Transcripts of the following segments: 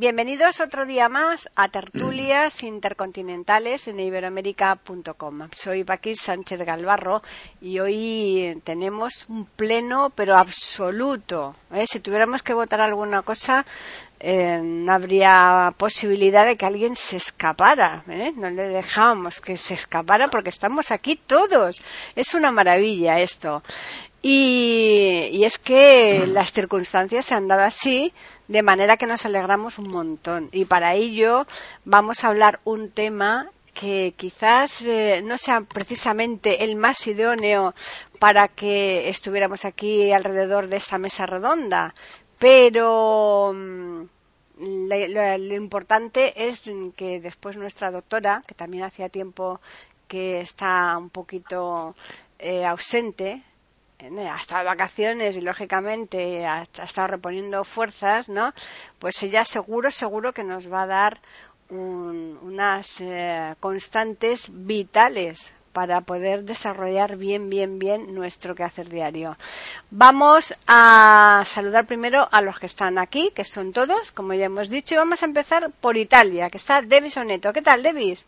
Bienvenidos otro día más a Tertulias Intercontinentales en iberoamérica.com. Soy Paquis Sánchez Galvarro y hoy tenemos un pleno pero absoluto. ¿eh? Si tuviéramos que votar alguna cosa, eh, no habría posibilidad de que alguien se escapara. ¿eh? No le dejamos que se escapara porque estamos aquí todos. Es una maravilla esto. Y, es que las circunstancias se han dado así, de manera que nos alegramos un montón. Y para ello vamos a hablar un tema que quizás eh, no sea precisamente el más idóneo para que estuviéramos aquí alrededor de esta mesa redonda, pero mm, lo, importante es que después nuestra doctora, que también hacía tiempo que está un poquito eh, ausente, ha estado de vacaciones y lógicamente ha, estado reponiendo fuerzas, ¿no? Pues ella seguro, seguro que nos va a dar unas eh, constantes vitales para poder desarrollar bien, bien, bien nuestro quehacer diario. Vamos a saludar primero a los que están aquí, que son todos, como ya hemos dicho, y vamos a empezar por Italia, que está Devis Oneto. ¿Qué tal, Devis?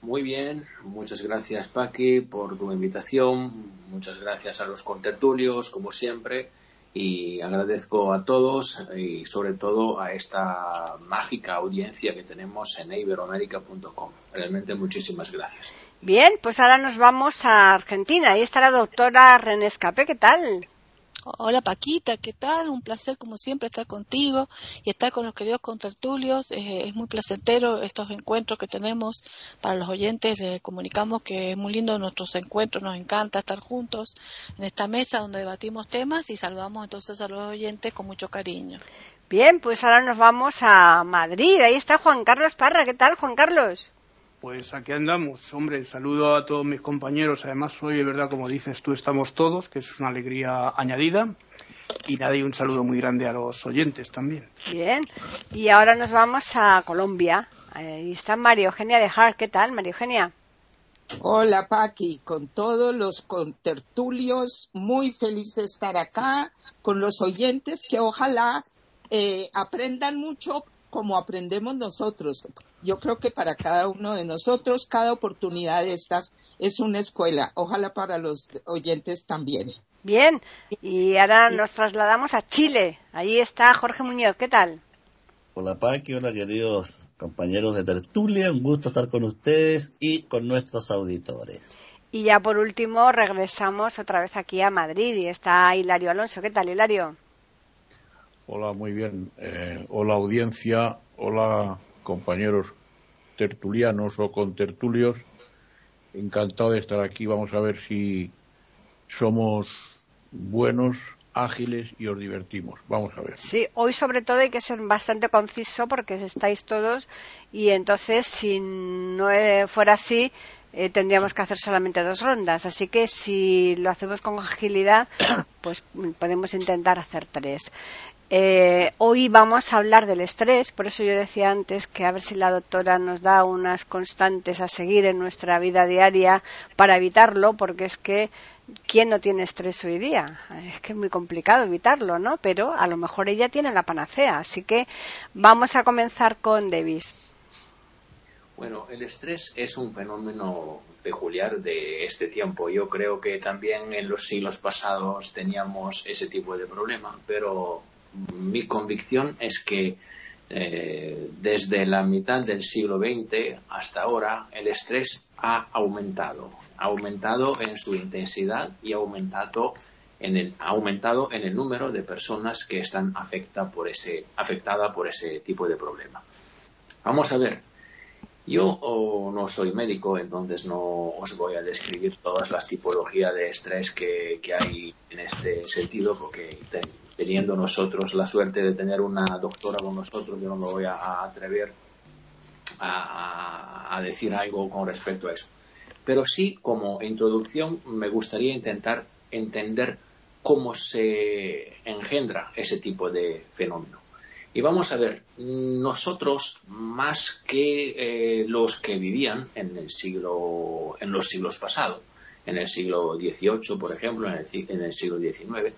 Muy bien, muchas gracias Paqui por tu invitación, muchas gracias a los contertulios, como siempre, y agradezco a todos y sobre todo a esta mágica audiencia que tenemos en iberoamérica.com. Realmente muchísimas gracias. Bien, pues ahora nos vamos a Argentina. Ahí está la doctora René Escape. ¿Qué tal? Hola Paquita, ¿qué tal? Un placer como siempre estar contigo y estar con los queridos contertulios. es muy placentero estos encuentros que tenemos para los oyentes. Les comunicamos que es muy lindo nuestros encuentros, nos encanta estar juntos en esta mesa donde debatimos temas y saludamos entonces a los oyentes con mucho cariño. Bien, pues ahora nos vamos a Madrid. Ahí está Juan Carlos Parra. ¿Qué tal, Juan Carlos? Pues aquí andamos, hombre, saludo a todos mis compañeros, además hoy de verdad como dices tú estamos todos, que es una alegría añadida. Y nada, y un saludo muy grande a los oyentes también. Bien, y ahora nos vamos a Colombia, ahí está María Eugenia de Hart, ¿qué tal María Eugenia? Hola Paqui, con todos los contertulios, muy feliz de estar acá, con los oyentes que ojalá eh, aprendan mucho como aprendemos nosotros. Yo creo que para cada uno de nosotros, cada oportunidad de estas es una escuela. Ojalá para los oyentes también. Bien, y ahora nos trasladamos a Chile. Ahí está Jorge Muñoz. ¿Qué tal? Hola Paqui, hola queridos compañeros de tertulia, un gusto estar con ustedes y con nuestros auditores. Y ya por último regresamos otra vez aquí a Madrid y está Hilario Alonso. ¿Qué tal, Hilario? Hola, muy bien. Eh, hola audiencia, hola compañeros tertulianos o contertulios. Encantado de estar aquí. Vamos a ver si somos buenos, ágiles y os divertimos. Vamos a ver. Sí, hoy sobre todo hay que ser bastante conciso porque estáis todos y entonces si no fuera así eh, tendríamos que hacer solamente dos rondas. Así que si lo hacemos con agilidad, pues podemos intentar hacer tres. Eh, hoy vamos a hablar del estrés, por eso yo decía antes que a ver si la doctora nos da unas constantes a seguir en nuestra vida diaria para evitarlo, porque es que ¿quién no tiene estrés hoy día? Es que es muy complicado evitarlo, ¿no? Pero a lo mejor ella tiene la panacea, así que vamos a comenzar con Davis. Bueno, el estrés es un fenómeno peculiar de este tiempo. Yo creo que también en los siglos pasados teníamos ese tipo de problema, pero mi convicción es que eh, desde la mitad del siglo XX hasta ahora el estrés ha aumentado, ha aumentado en su intensidad y ha aumentado en el, ha aumentado en el número de personas que están afecta por ese, afectadas por ese tipo de problema. Vamos a ver, yo no soy médico, entonces no os voy a describir todas las tipologías de estrés que, hay en este sentido, porque teniendo nosotros la suerte de tener una doctora con nosotros, yo no me voy a, atrever a, decir algo con respecto a eso. Pero sí, como introducción, me gustaría intentar entender cómo se engendra ese tipo de fenómeno. Y vamos a ver, nosotros más que eh, los que vivían en el siglo, en los siglos pasados, en el siglo XVIII, por ejemplo, en el, siglo XIX,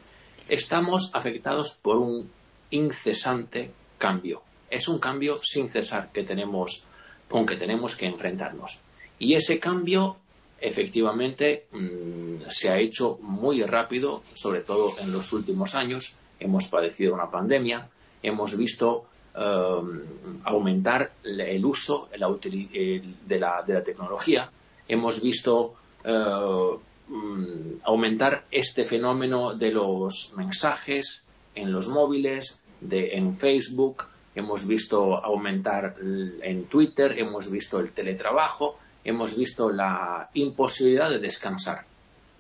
estamos afectados por un incesante cambio. Es un cambio sin cesar que tenemos, con que tenemos que enfrentarnos. Y ese cambio, efectivamente, mm, se ha hecho muy rápido, sobre todo en los últimos años. Hemos padecido una pandemia, hemos visto um, aumentar el uso de, la, tecnología, hemos visto uh, mm, aumentar este fenómeno de los mensajes en los móviles, de, en Facebook, hemos visto aumentar en Twitter, hemos visto el teletrabajo, hemos visto la imposibilidad de descansar,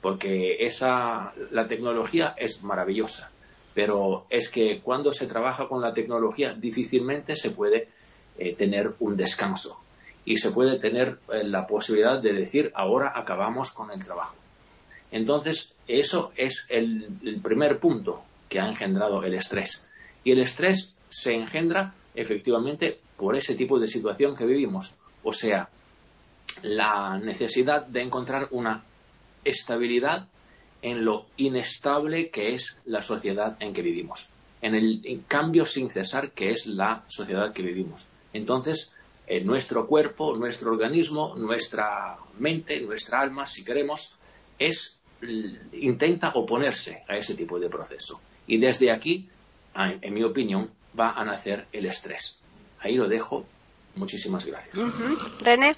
porque esa, la tecnología es maravillosa, pero es que cuando se trabaja con la tecnología difícilmente se puede eh, tener un descanso y se puede tener eh, la posibilidad de decir ahora acabamos con el trabajo. Entonces, eso es el primer punto que ha engendrado el estrés. Y el estrés se engendra efectivamente por ese tipo de situación que vivimos. O sea, la necesidad de encontrar una estabilidad en lo inestable que es la sociedad en que vivimos, en el cambio sin cesar que es la sociedad que vivimos. Entonces, nuestro cuerpo, nuestro organismo, nuestra mente, nuestra alma, si queremos, es intenta oponerse a ese tipo de proceso. Y desde aquí, en mi opinión, va a nacer el estrés. Ahí lo dejo. Muchísimas gracias. René.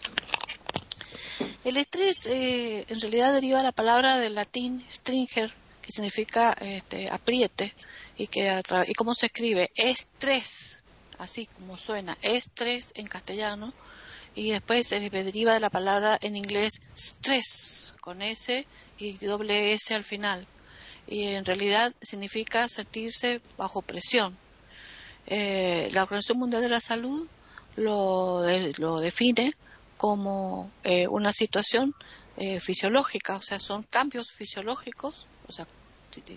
El estrés eh, en realidad deriva de la palabra del latín stringer, que significa este, apriete, y, que y cómo se escribe, estrés, así como suena, estrés en castellano, y después se deriva de la palabra en inglés stress, con S y doble S al final, y en realidad significa sentirse bajo presión. Eh, la Organización Mundial de la Salud lo, lo define como eh, una situación eh, fisiológica, o sea, son cambios fisiológicos, o sea,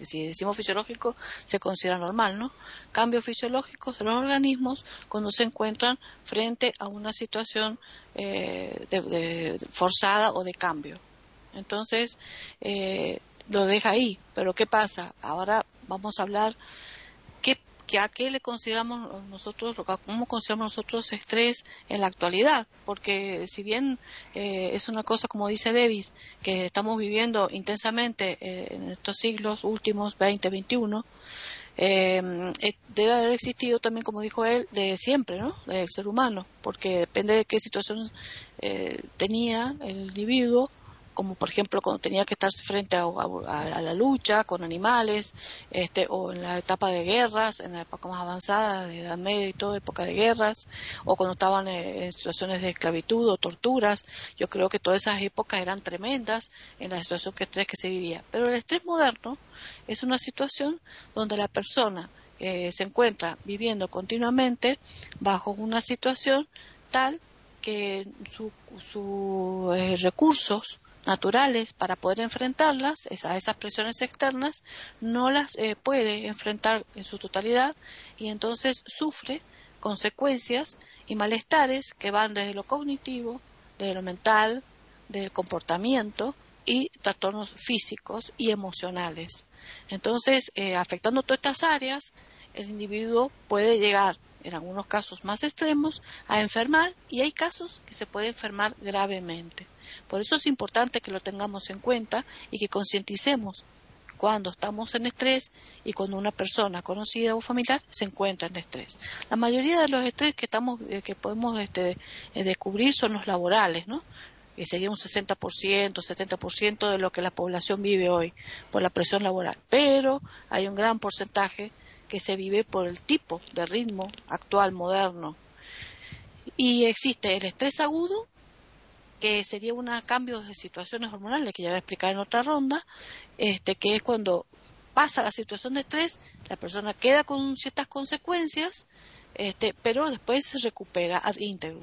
si, decimos fisiológico se considera normal, ¿no? Cambios fisiológicos de los organismos cuando se encuentran frente a una situación de, forzada o de cambio. Entonces, lo deja ahí, pero ¿qué pasa? Ahora vamos a hablar que a qué le consideramos nosotros, cómo consideramos nosotros estrés en la actualidad, porque si bien eh, es una cosa, como dice Davis, que estamos viviendo intensamente eh, en estos siglos últimos 20, 21, eh, debe haber existido también, como dijo él, de siempre, ¿no? Del ser humano, porque depende de qué situación tenía el individuo, como por ejemplo cuando tenía que estar frente a, la lucha con animales, este, o en la etapa de guerras, en la época más avanzada, de Edad Media y todo, época de guerras, o cuando estaban eh, en situaciones de esclavitud o torturas. Yo creo que todas esas épocas eran tremendas en la situación que estrés que se vivía. Pero el estrés moderno es una situación donde la persona eh, se encuentra viviendo continuamente bajo una situación tal que sus su, eh, recursos naturales para poder enfrentarlas, a esas presiones externas, no las eh, puede enfrentar en su totalidad y entonces sufre consecuencias y malestares que van desde lo cognitivo, desde lo mental, del comportamiento y trastornos físicos y emocionales. Entonces, eh, afectando todas estas áreas, el individuo puede llegar, en algunos casos más extremos, a enfermar y hay casos que se puede enfermar gravemente. Por eso es importante que lo tengamos en cuenta y que concienticemos cuando estamos en estrés y cuando una persona conocida o familiar se encuentra en estrés. La mayoría de los estrés que estamos eh, que podemos este, eh, descubrir son los laborales, ¿no? Que sería un 60%, 70% de lo que la población vive hoy por la presión laboral. Pero hay un gran porcentaje que se vive por el tipo de ritmo actual, moderno. Y existe el estrés agudo que sería un cambio de situaciones hormonales que ya voy a explicar en otra ronda, este, que es cuando pasa la situación de estrés, la persona queda con ciertas consecuencias, este, pero después se recupera ad íntegro.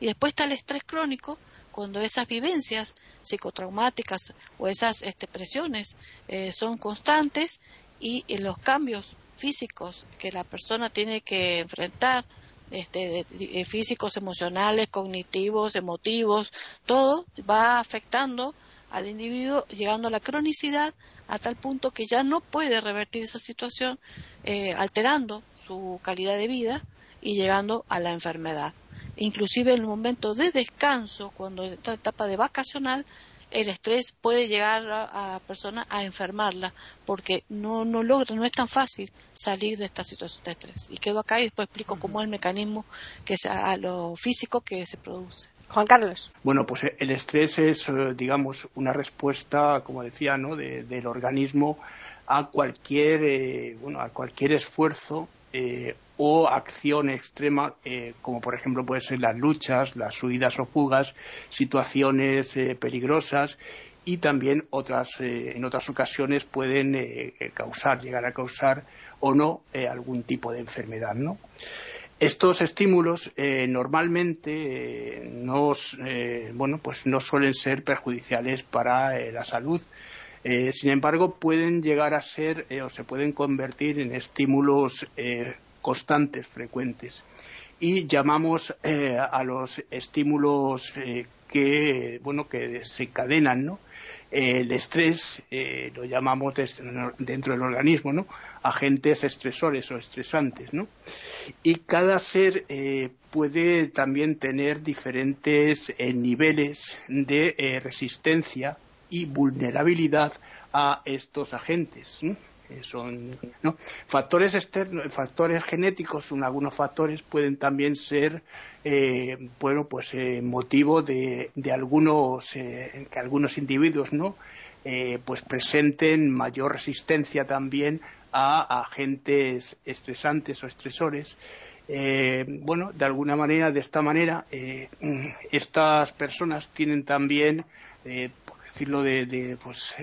Y después está el estrés crónico, cuando esas vivencias psicotraumáticas o esas este, presiones eh, son constantes y, los cambios físicos que la persona tiene que enfrentar, este, eh, físicos, emocionales, cognitivos, emotivos, todo va afectando al individuo, llegando a la cronicidad a tal punto que ya no puede revertir esa situación, eh, alterando su calidad de vida y llegando a la enfermedad. Inclusive en el momento de descanso, cuando está en etapa de vacacional, el estrés puede llegar a, la persona a enfermarla porque no, no logra, no es tan fácil salir de esta situación de estrés. Y quedo acá y después explico cómo es el mecanismo que a lo físico que se produce. Juan Carlos. Bueno, pues el estrés es, eh, digamos, una respuesta, como decía, ¿no? del organismo a cualquier, eh, bueno, a cualquier esfuerzo eh, o acción extrema, eh, como por ejemplo pueden ser las luchas, las subidas o fugas, situaciones eh, peligrosas y también otras, en otras ocasiones pueden causar, llegar a causar o no algún tipo de enfermedad, ¿no? Estos estímulos normalmente bueno, pues no suelen ser perjudiciales para la salud. sin embargo, pueden llegar a ser o se pueden convertir en estímulos constantes, frecuentes. Y llamamos eh, a los estímulos eh, que, bueno, que desencadenan ¿no? el estrés, eh, lo llamamos dentro del organismo, ¿no? agentes estresores o estresantes. ¿no? Y cada ser puede también tener diferentes niveles de resistencia y vulnerabilidad a estos agentes son factores externos, factores genéticos, algunos factores pueden también ser eh, bueno pues eh, motivo de, algunos eh, que algunos individuos no pues presenten mayor resistencia también a agentes estresantes o estresores. Bueno de alguna manera de esta manera estas personas tienen también por decirlo de, pues,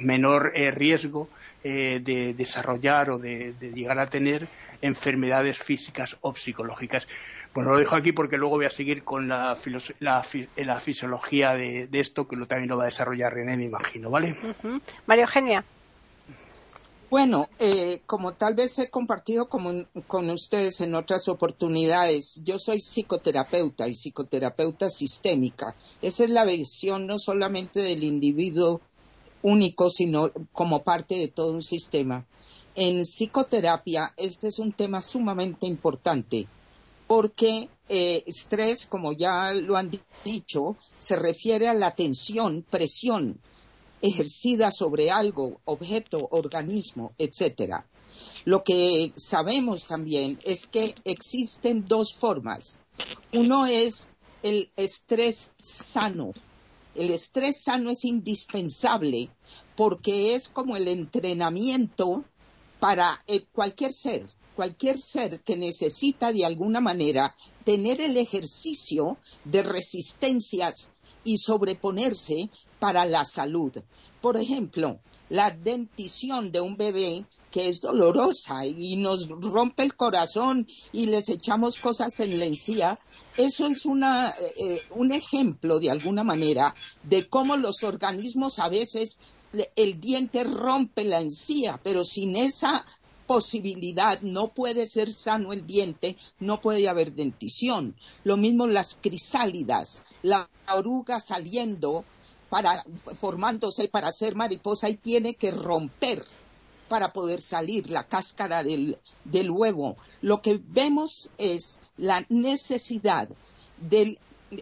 menor riesgo eh, de desarrollar o de, llegar a tener enfermedades físicas o psicológicas. Bueno, lo dejo aquí porque luego voy a seguir con la, la, fisiología de, esto, que lo, también lo va a desarrollar René, me imagino, ¿vale? María Eugenia. Bueno, eh, como tal vez he compartido con ustedes en otras oportunidades, yo soy psicoterapeuta y psicoterapeuta sistémica. Esa es la visión no solamente del individuo único, sino como parte de todo un sistema. En psicoterapia, este es un tema sumamente importante porque eh, estrés, como ya lo han dicho, se refiere a la tensión, presión ejercida sobre algo, objeto, organismo, etcétera. Lo que sabemos también es que existen dos formas. Uno es el estrés sano, el estrés sano es indispensable porque es como el entrenamiento para eh, cualquier ser, cualquier ser que necesita de alguna manera tener el ejercicio de resistencias y sobreponerse para la salud. Por ejemplo, la dentición de un bebé que es dolorosa y nos rompe el corazón y les echamos cosas en la encía, eso es una, eh, un ejemplo de alguna manera de cómo los organismos a veces el diente rompe la encía, pero sin esa posibilidad no puede ser sano el diente, no puede haber dentición. Lo mismo las crisálidas, la oruga saliendo para formándose para ser mariposa y tiene que romper para poder salir la cáscara del, huevo. Lo que vemos es la necesidad del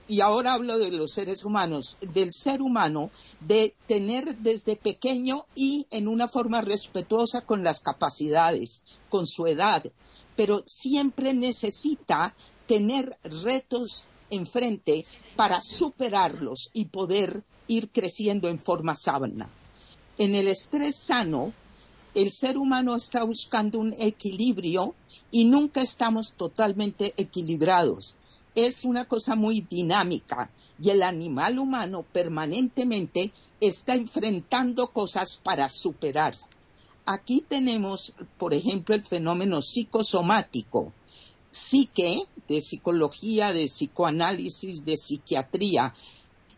y ahora hablo de los seres humanos, del ser humano, de tener desde pequeño y en una forma respetuosa con las capacidades, con su edad, pero siempre necesita tener retos enfrente para superarlos y poder ir creciendo en forma sábana. En el estrés sano, el ser humano está buscando un equilibrio y nunca estamos totalmente equilibrados. Es una cosa muy dinámica y el animal humano permanentemente está enfrentando cosas para superar. Aquí tenemos, por ejemplo, el fenómeno psicosomático. psique, de psicología, de psicoanálisis, de psiquiatría.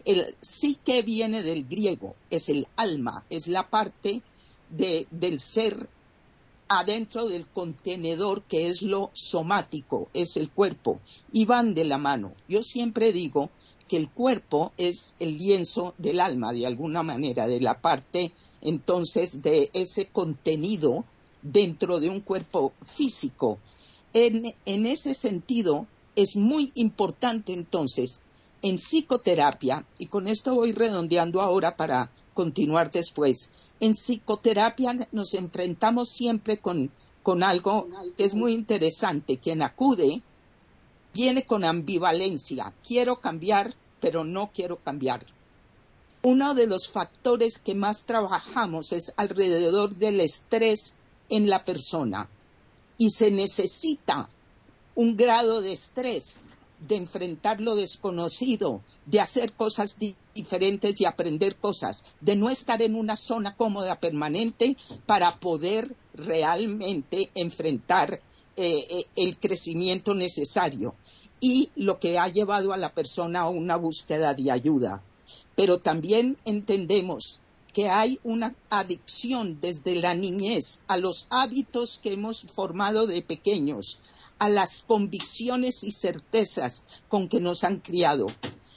El psique viene del griego, es el alma, es la parte de, del ser adentro del contenedor que es lo somático, es el cuerpo, y van de la mano. Yo siempre digo que el cuerpo es el lienzo del alma, de alguna manera, de la parte entonces de ese contenido dentro de un cuerpo físico. En, en ese sentido, es muy importante entonces en psicoterapia, y con esto voy redondeando ahora para continuar después, en psicoterapia nos enfrentamos siempre con, con algo que es muy interesante. Quien acude viene con ambivalencia. Quiero cambiar, pero no quiero cambiar. Uno de los factores que más trabajamos es alrededor del estrés en la persona. Y se necesita un grado de estrés de enfrentar lo desconocido, de hacer cosas diferentes y aprender cosas, de no estar en una zona cómoda permanente para poder realmente enfrentar eh, eh, el crecimiento necesario y lo que ha llevado a la persona a una búsqueda de ayuda. Pero también entendemos que hay una adicción desde la niñez a los hábitos que hemos formado de pequeños, a las convicciones y certezas con que nos han criado.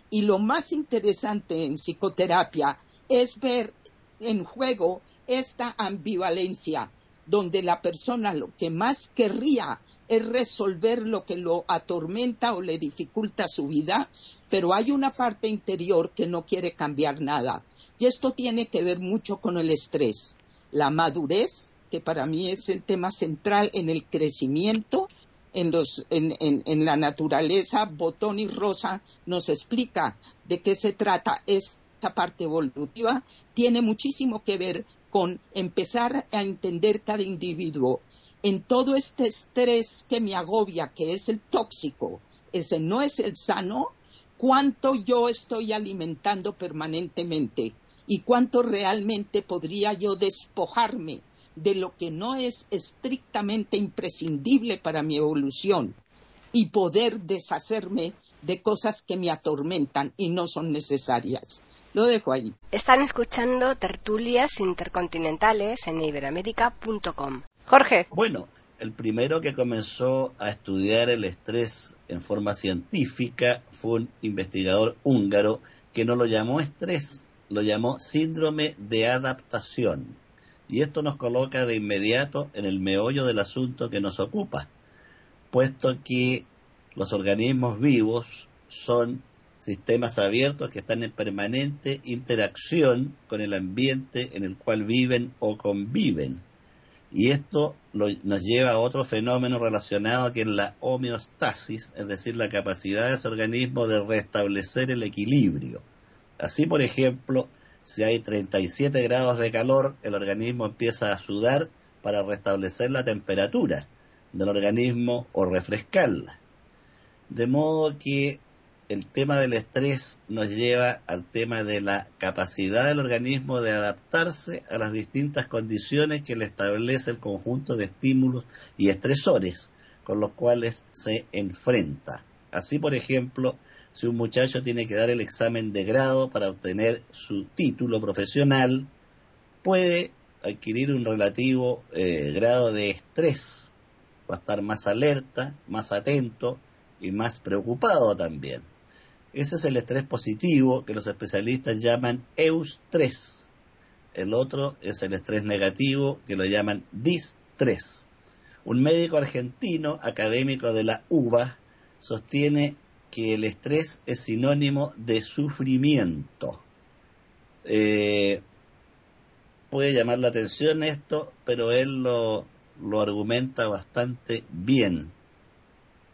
Y lo más interesante en psicoterapia es ver en juego esta ambivalencia, donde la persona lo que más querría es resolver lo que lo atormenta o le dificulta su vida, pero hay una parte interior que no quiere cambiar nada. Y esto tiene que ver mucho con el estrés, la madurez, que para mí es el tema central en el crecimiento, en, los, en, en, la naturaleza, Botón y Rosa nos explica de qué se trata esta parte evolutiva, tiene muchísimo que ver con empezar a entender cada individuo. En todo este estrés que me agobia, que es el tóxico, ese no es el sano, cuánto yo estoy alimentando permanentemente y cuánto realmente podría yo despojarme de lo que no es estrictamente imprescindible para mi evolución y poder deshacerme de cosas que me atormentan y no son necesarias. Lo dejo ahí. Están escuchando tertulias intercontinentales en iberoamérica.com. Jorge. Bueno, el primero que comenzó a estudiar el estrés en forma científica fue un investigador húngaro que no lo llamó estrés, lo llamó síndrome de adaptación. Y esto nos coloca de inmediato en el meollo del asunto que nos ocupa, puesto que los organismos vivos son sistemas abiertos que están en permanente interacción con el ambiente en el cual viven o conviven. Y esto nos lleva a otro fenómeno relacionado que es la homeostasis, es decir, la capacidad de ese organismo de restablecer el equilibrio. Así, por ejemplo, si hay 37 grados de calor, el organismo empieza a sudar para restablecer la temperatura del organismo o refrescarla. De modo que el tema del estrés nos lleva al tema de la capacidad del organismo de adaptarse a las distintas condiciones que le establece el conjunto de estímulos y estresores con los cuales se enfrenta. Así, por ejemplo, si un muchacho tiene que dar el examen de grado para obtener su título profesional, puede adquirir un relativo eh, grado de estrés, va a estar más alerta, más atento y más preocupado también. Ese es el estrés positivo que los especialistas llaman eustrés. El otro es el estrés negativo que lo llaman distrés. Un médico argentino, académico de la UBA, sostiene el estrés es sinónimo de sufrimiento. Eh, puede llamar la atención esto, pero él lo, lo argumenta bastante bien.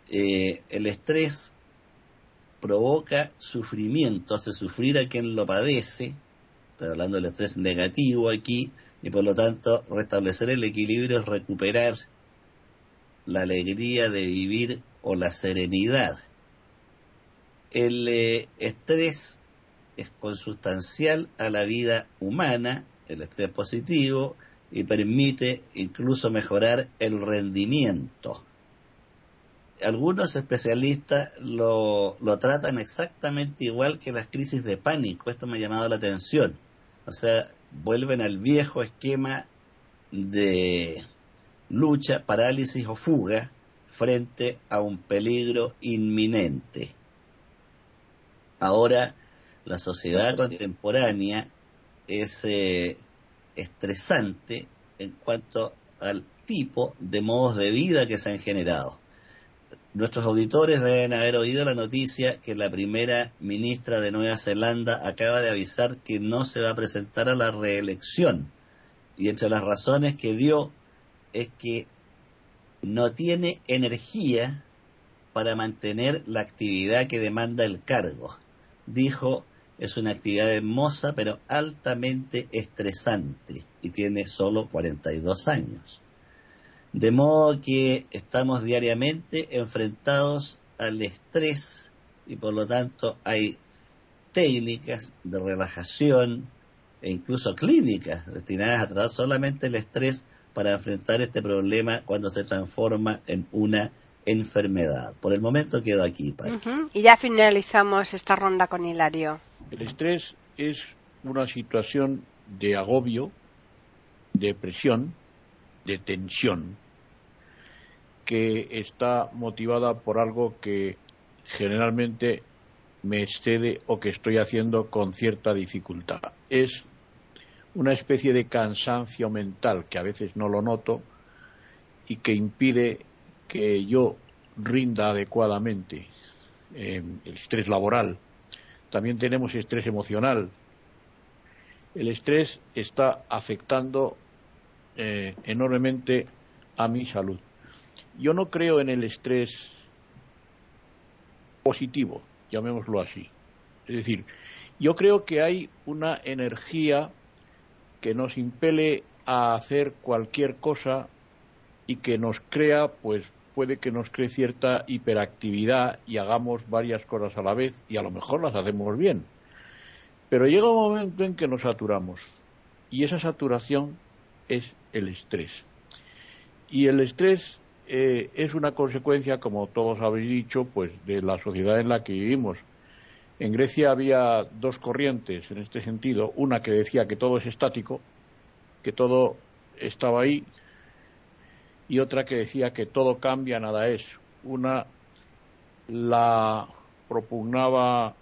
Eh, el estrés provoca sufrimiento, hace sufrir a quien lo padece, estoy hablando del estrés negativo aquí, y por lo tanto restablecer el equilibrio es recuperar la alegría de vivir o la serenidad. El eh, estrés es consustancial a la vida humana, el estrés positivo, y permite incluso mejorar el rendimiento. algunos especialistas lo, lo tratan exactamente igual que las crisis de pánico. Esto me ha llamado la atención. O sea, vuelven al viejo esquema de lucha, parálisis o fuga frente a un peligro inminente. Ahora, la sociedad contemporánea es eh, estresante en cuanto al tipo de modos de vida que se han generado. Nuestros auditores deben haber oído la noticia que la primera ministra de Nueva Zelanda acaba de avisar que no se va a presentar a la reelección. Y entre las razones que dio es que no tiene energía para mantener la actividad que demanda el cargo. Dijo, es una actividad hermosa pero altamente estresante y tiene solo 42 años. De modo que estamos diariamente enfrentados al estrés y por lo tanto hay técnicas de relajación e incluso clínicas destinadas a tratar solamente el estrés para enfrentar este problema cuando se transforma en una enfermedad. Por el momento quedo aquí. Y ya finalizamos esta ronda con Hilario. El estrés es una situación de agobio, de presión, de tensión, que está motivada por algo que generalmente me excede o que estoy haciendo con cierta dificultad. Es una especie de cansancio mental que a veces no lo noto y que impide que yo rinda adecuadamente. el estrés laboral. También tenemos estrés emocional. El estrés está afectando eh, enormemente a mi salud. Yo no creo en el estrés positivo, llamémoslo así. Es decir, yo creo que hay una energía que nos impele a hacer cualquier cosa y que nos crea, pues puede que nos cree cierta hiperactividad y hagamos varias cosas a la vez y a lo mejor las hacemos bien. Pero llega un momento en que nos saturamos y esa saturación es el estrés. Y el estrés eh, es una consecuencia, como todos habéis dicho, pues de la sociedad en la que vivimos. En Grecia había dos corrientes en este sentido, una que decía que todo es estático, que todo estaba ahí, y otra que decía que todo cambia, nada es. Una la propugnaba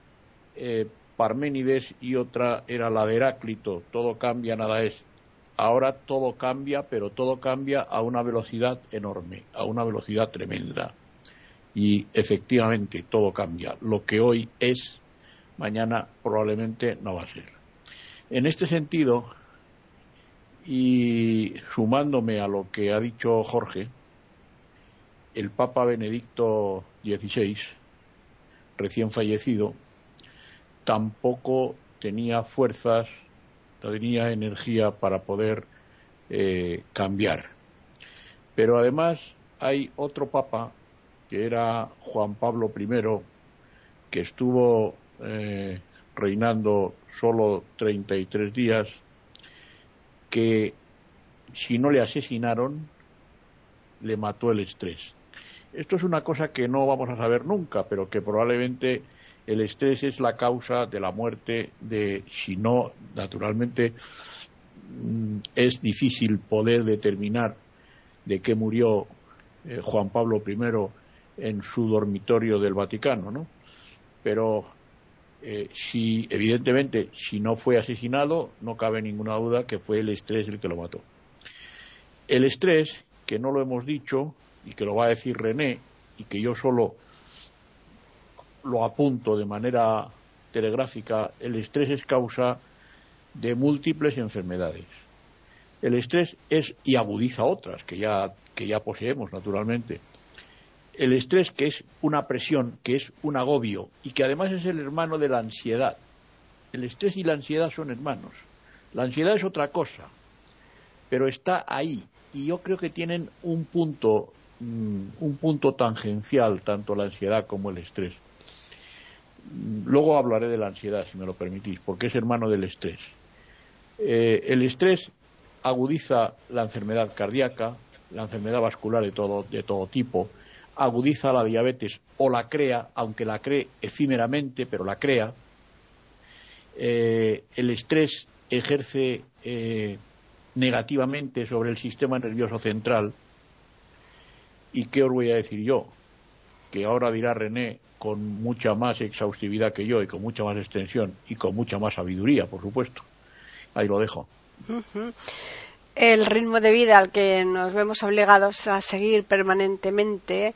eh, Parménides y otra era la de Heráclito, todo cambia, nada es ahora todo cambia, pero todo cambia a una velocidad enorme, a una velocidad tremenda. Y efectivamente todo cambia. Lo que hoy es, mañana probablemente no va a ser. En este sentido, y sumándome a lo que ha dicho Jorge, el Papa Benedicto XVI, recién fallecido, tampoco tenía fuerzas tenía energía para poder eh, cambiar. Pero además hay otro papa, que era Juan Pablo I, que estuvo eh, reinando solo 33 días, que si no le asesinaron, le mató el estrés. Esto es una cosa que no vamos a saber nunca, pero que probablemente el estrés es la causa de la muerte de, si no, naturalmente mm, es difícil poder determinar de qué murió eh, Juan Pablo I en su dormitorio del Vaticano, ¿no? Pero eh, si, evidentemente, si no fue asesinado, no cabe ninguna duda que fue el estrés el que lo mató. El estrés, que no lo hemos dicho, y que lo va a decir René, y que yo solo lo apunto de manera telegráfica, el estrés es causa de múltiples enfermedades. El estrés es y agudiza otras que ya, que ya poseemos naturalmente. El estrés que es una presión, que es un agobio y que además es el hermano de la ansiedad. El estrés y la ansiedad son hermanos. La ansiedad es otra cosa, pero está ahí y yo creo que tienen un punto, mm, un punto tangencial tanto la ansiedad como el estrés. Luego hablaré de la ansiedad, si me lo permitís, porque es hermano del estrés. Eh, el estrés agudiza la enfermedad cardíaca, la enfermedad vascular de todo, de todo tipo, agudiza la diabetes o la crea, aunque la cree efímeramente, pero la crea. Eh, el estrés ejerce eh, negativamente sobre el sistema nervioso central. ¿Y qué os voy a decir yo? Que ahora dirá René con mucha más exhaustividad que yo y con mucha más extensión y con mucha más sabiduría, por supuesto. Ahí lo dejo. El ritmo de vida al que nos vemos obligados a seguir permanentemente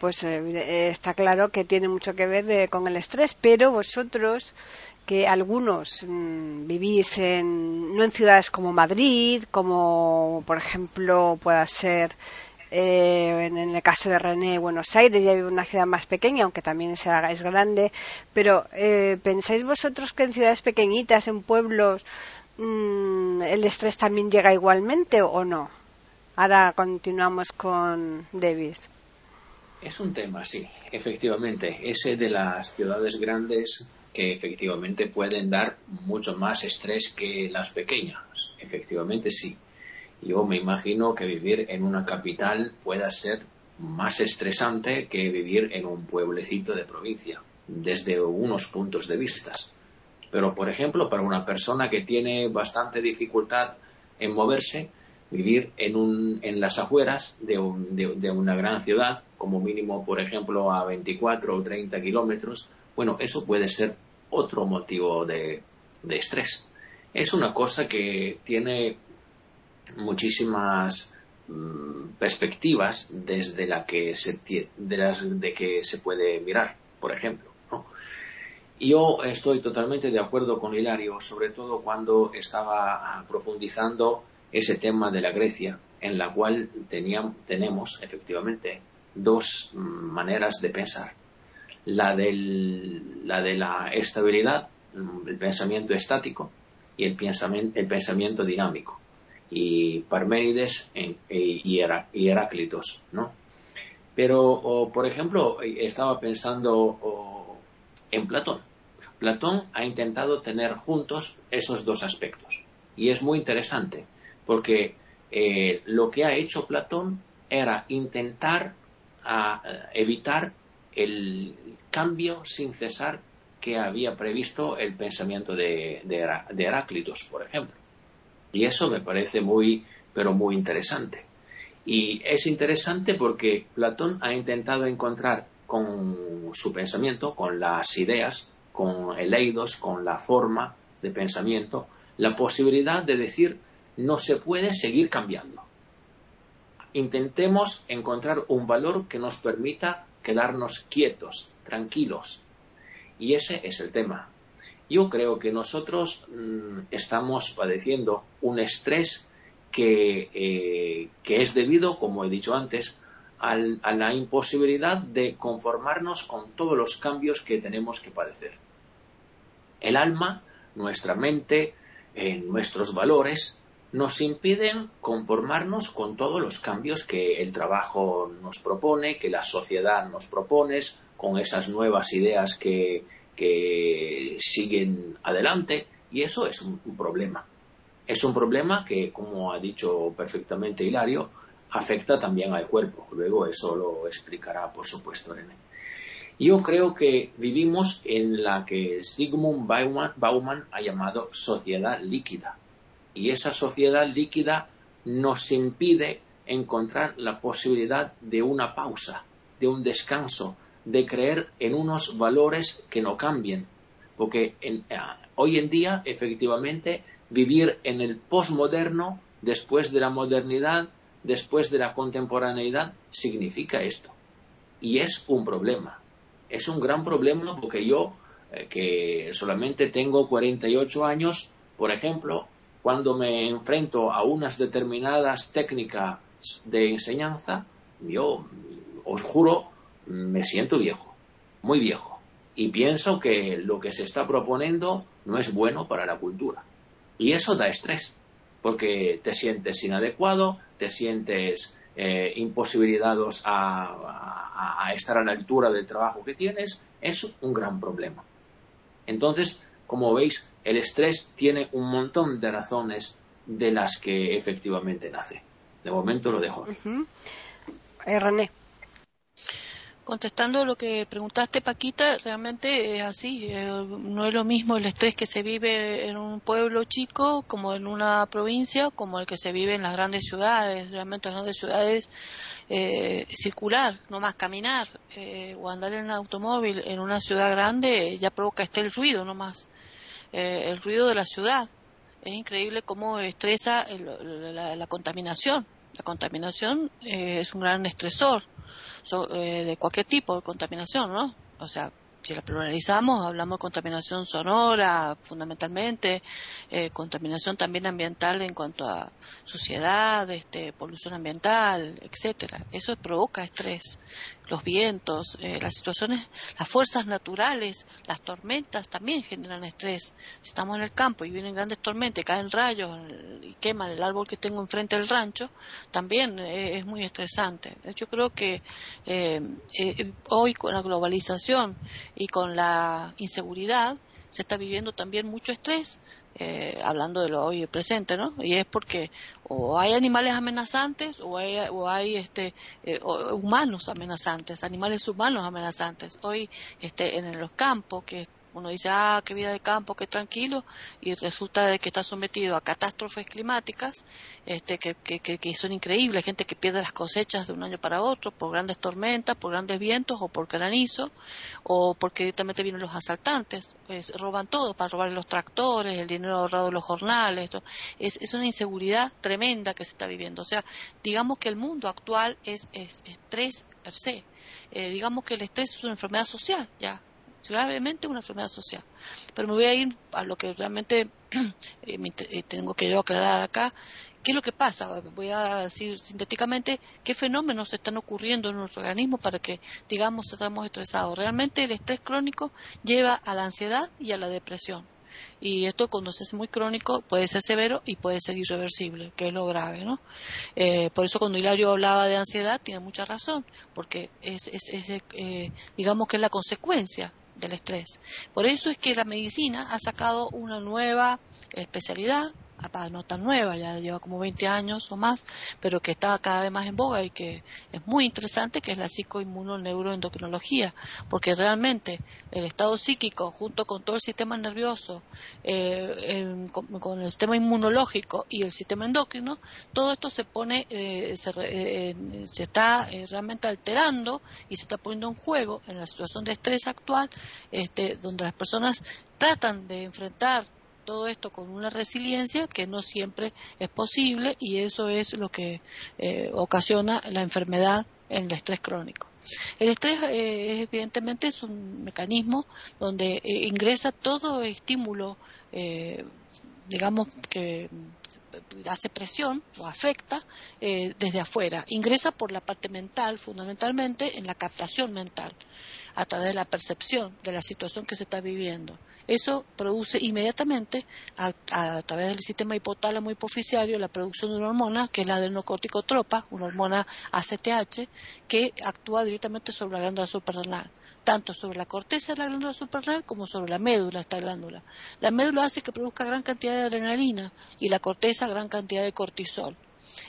pues eh, está claro que tiene mucho que ver eh, con el estrés, pero vosotros que algunos mm, vivís en, no en ciudades como Madrid, como por ejemplo pueda ser eh, en, el caso de René Buenos Aires, ya vive en una ciudad más pequeña, aunque también es, es grande, pero ¿pensáis vosotros que en ciudades pequeñitas, en pueblos, el estrés también llega igualmente o no? Ahora continuamos con Davis. Es un tema, sí, efectivamente. Ese de las ciudades grandes que efectivamente pueden dar mucho más estrés que las pequeñas. Efectivamente, sí. Yo me imagino que vivir en una capital pueda ser más estresante que vivir en un pueblecito de provincia, desde unos puntos de vista. Pero, por ejemplo, para una persona que tiene bastante dificultad en moverse, vivir en, un, en las afueras de, de, una gran ciudad, como mínimo, por ejemplo, a 24 o 30 kilómetros, bueno, eso puede ser otro motivo de, de estrés. Es una cosa que tiene muchísimas mm, perspectivas desde la que se de, las, de que se puede mirar, por ejemplo. Yo estoy totalmente de acuerdo con Hilario, sobre todo cuando estaba profundizando ese tema de la Grecia, en la cual tenemos efectivamente dos maneras de pensar. La, la de la estabilidad, el pensamiento estático, y el pensamiento, el pensamiento dinámico. Y Parménides e, y, Heráclitos, ¿no? Pero, por ejemplo, estaba pensando en Platón. Platón ha intentado tener juntos esos dos aspectos. Y es muy interesante porque eh, lo que ha hecho Platón era intentar evitar el cambio sin cesar que había previsto el pensamiento de, de, Heráclitos, por ejemplo. Y eso me parece muy, pero muy interesante. Y es interesante porque Platón ha intentado encontrar con su pensamiento, con las ideas, con el eidos, con la forma de pensamiento, la posibilidad de decir no se puede seguir cambiando. Intentemos encontrar un valor que nos permita quedarnos quietos, tranquilos. Y ese es el tema. Yo creo que nosotros mm, estamos padeciendo un estrés que, eh, que, es debido, como he dicho antes, a la imposibilidad de conformarnos con todos los cambios que tenemos que padecer. El alma, nuestra mente, eh, nuestros valores nos impiden conformarnos con todos los cambios que el trabajo nos propone, que la sociedad nos propone, con esas nuevas ideas que, siguen adelante, y eso es un, problema. Es un problema que, como ha dicho perfectamente Hilario, afecta también al cuerpo. Luego eso lo explicará, por supuesto, René. Yo creo que vivimos en la que Sigmund Bauman ha llamado sociedad líquida y esa sociedad líquida nos impide encontrar la posibilidad de una pausa, de un descanso, de creer en unos valores que no cambien. Porque eh, hoy en día, efectivamente, vivir en el posmoderno, después de la modernidad, después de la contemporaneidad, significa esto. Y es un problema. Es un gran problema porque yo, eh, que solamente tengo 48 años, por ejemplo, cuando me enfrento a unas determinadas técnicas de enseñanza, yo os juro, me siento viejo, muy viejo. Y pienso que lo que se está proponiendo no es bueno para la cultura. Y eso da estrés, porque te sientes inadecuado, te sientes eh, imposibilitados a, estar a la altura del trabajo que tienes, es un gran problema. Entonces, como veis, el estrés tiene un montón de razones de las que efectivamente nace. De momento lo dejo. Eh, René. Contestando lo que preguntaste, Paquita, realmente es así. Eh, no es lo mismo el estrés que se vive en un pueblo chico como en una provincia, como el que se vive en las grandes ciudades. Realmente en las grandes ciudades eh, circular, no más caminar eh, o andar en un automóvil en una ciudad grande ya provoca este el ruido, no más. el ruido de la ciudad. Es increíble cómo estresa la, contaminación. La contaminación es un gran estresor eh, de cualquier tipo de contaminación, ¿no? O sea, si la pluralizamos, hablamos de contaminación sonora, fundamentalmente, eh, contaminación también ambiental en cuanto a suciedad, este, polución ambiental, etcétera. Eso provoca estrés los vientos, eh, las situaciones, las fuerzas naturales, las tormentas también generan estrés. Si estamos en el campo y vienen grandes tormentas, caen rayos y queman el árbol que tengo enfrente del rancho, también eh, es muy estresante. Yo creo que eh, hoy con la globalización y con la inseguridad se está viviendo también mucho estrés, eh, hablando de lo hoy presente, ¿no? Y es porque o hay animales amenazantes o hay, o hay este, eh, humanos amenazantes, animales humanos amenazantes. Hoy este, en los campos, que uno dice, ah, qué vida de campo, qué tranquilo, y resulta de que está sometido a catástrofes climáticas este, que, que, son increíbles, gente que pierde las cosechas de un año para otro por grandes tormentas, por grandes vientos o por granizo, o porque directamente vienen los asaltantes, pues, roban todo para robar los tractores, el dinero ahorrado de los jornales. Es, es una inseguridad tremenda que se está viviendo. O sea, digamos que el mundo actual es, es estrés per se. Eh, digamos que el estrés es una enfermedad social, ya, gravemente una enfermedad social. Pero me voy a ir a lo que realmente eh, eh, tengo que yo aclarar acá. ¿Qué es lo que pasa? Voy a decir sintéticamente qué fenómenos están ocurriendo en nuestro organismo para que, digamos, estamos estresados. Realmente el estrés crónico lleva a la ansiedad y a la depresión. Y esto cuando es muy crónico puede ser severo y puede ser irreversible, que es lo grave, ¿no? Eh, por eso cuando Hilario hablaba de ansiedad tiene mucha razón, porque es, es, es digamos que es la consecuencia del estrés. Por eso es que la medicina ha sacado una nueva especialidad no tan nueva, ya lleva como 20 años o más, pero que está cada vez más en boga y que es muy interesante, que es la psicoinmunoneuroendocrinología, porque realmente el estado psíquico, junto con todo el sistema nervioso, eh, con, el sistema inmunológico y el sistema endocrino, todo esto se pone, eh, se, eh, se, está realmente alterando y se está poniendo en juego en la situación de estrés actual, este, donde las personas tratan de enfrentar todo esto con una resiliencia que no siempre es posible y eso es lo que eh, ocasiona la enfermedad en el estrés crónico. El estrés eh, evidentemente es un mecanismo donde eh, ingresa todo estímulo, digamos que hace presión o afecta desde afuera. Ingresa por la parte mental, fundamentalmente en la captación mental, a través de la percepción de la situación que se está viviendo. Eso produce inmediatamente, a, través del sistema hipotálamo hipoficiario, la producción de una hormona, que es la adenocorticotropa, una hormona ACTH, que actúa directamente sobre la glándula suprarrenal, tanto sobre la corteza de la glándula suprarrenal como sobre la médula de esta glándula. La médula hace que produzca gran cantidad de adrenalina y la corteza gran cantidad de cortisol.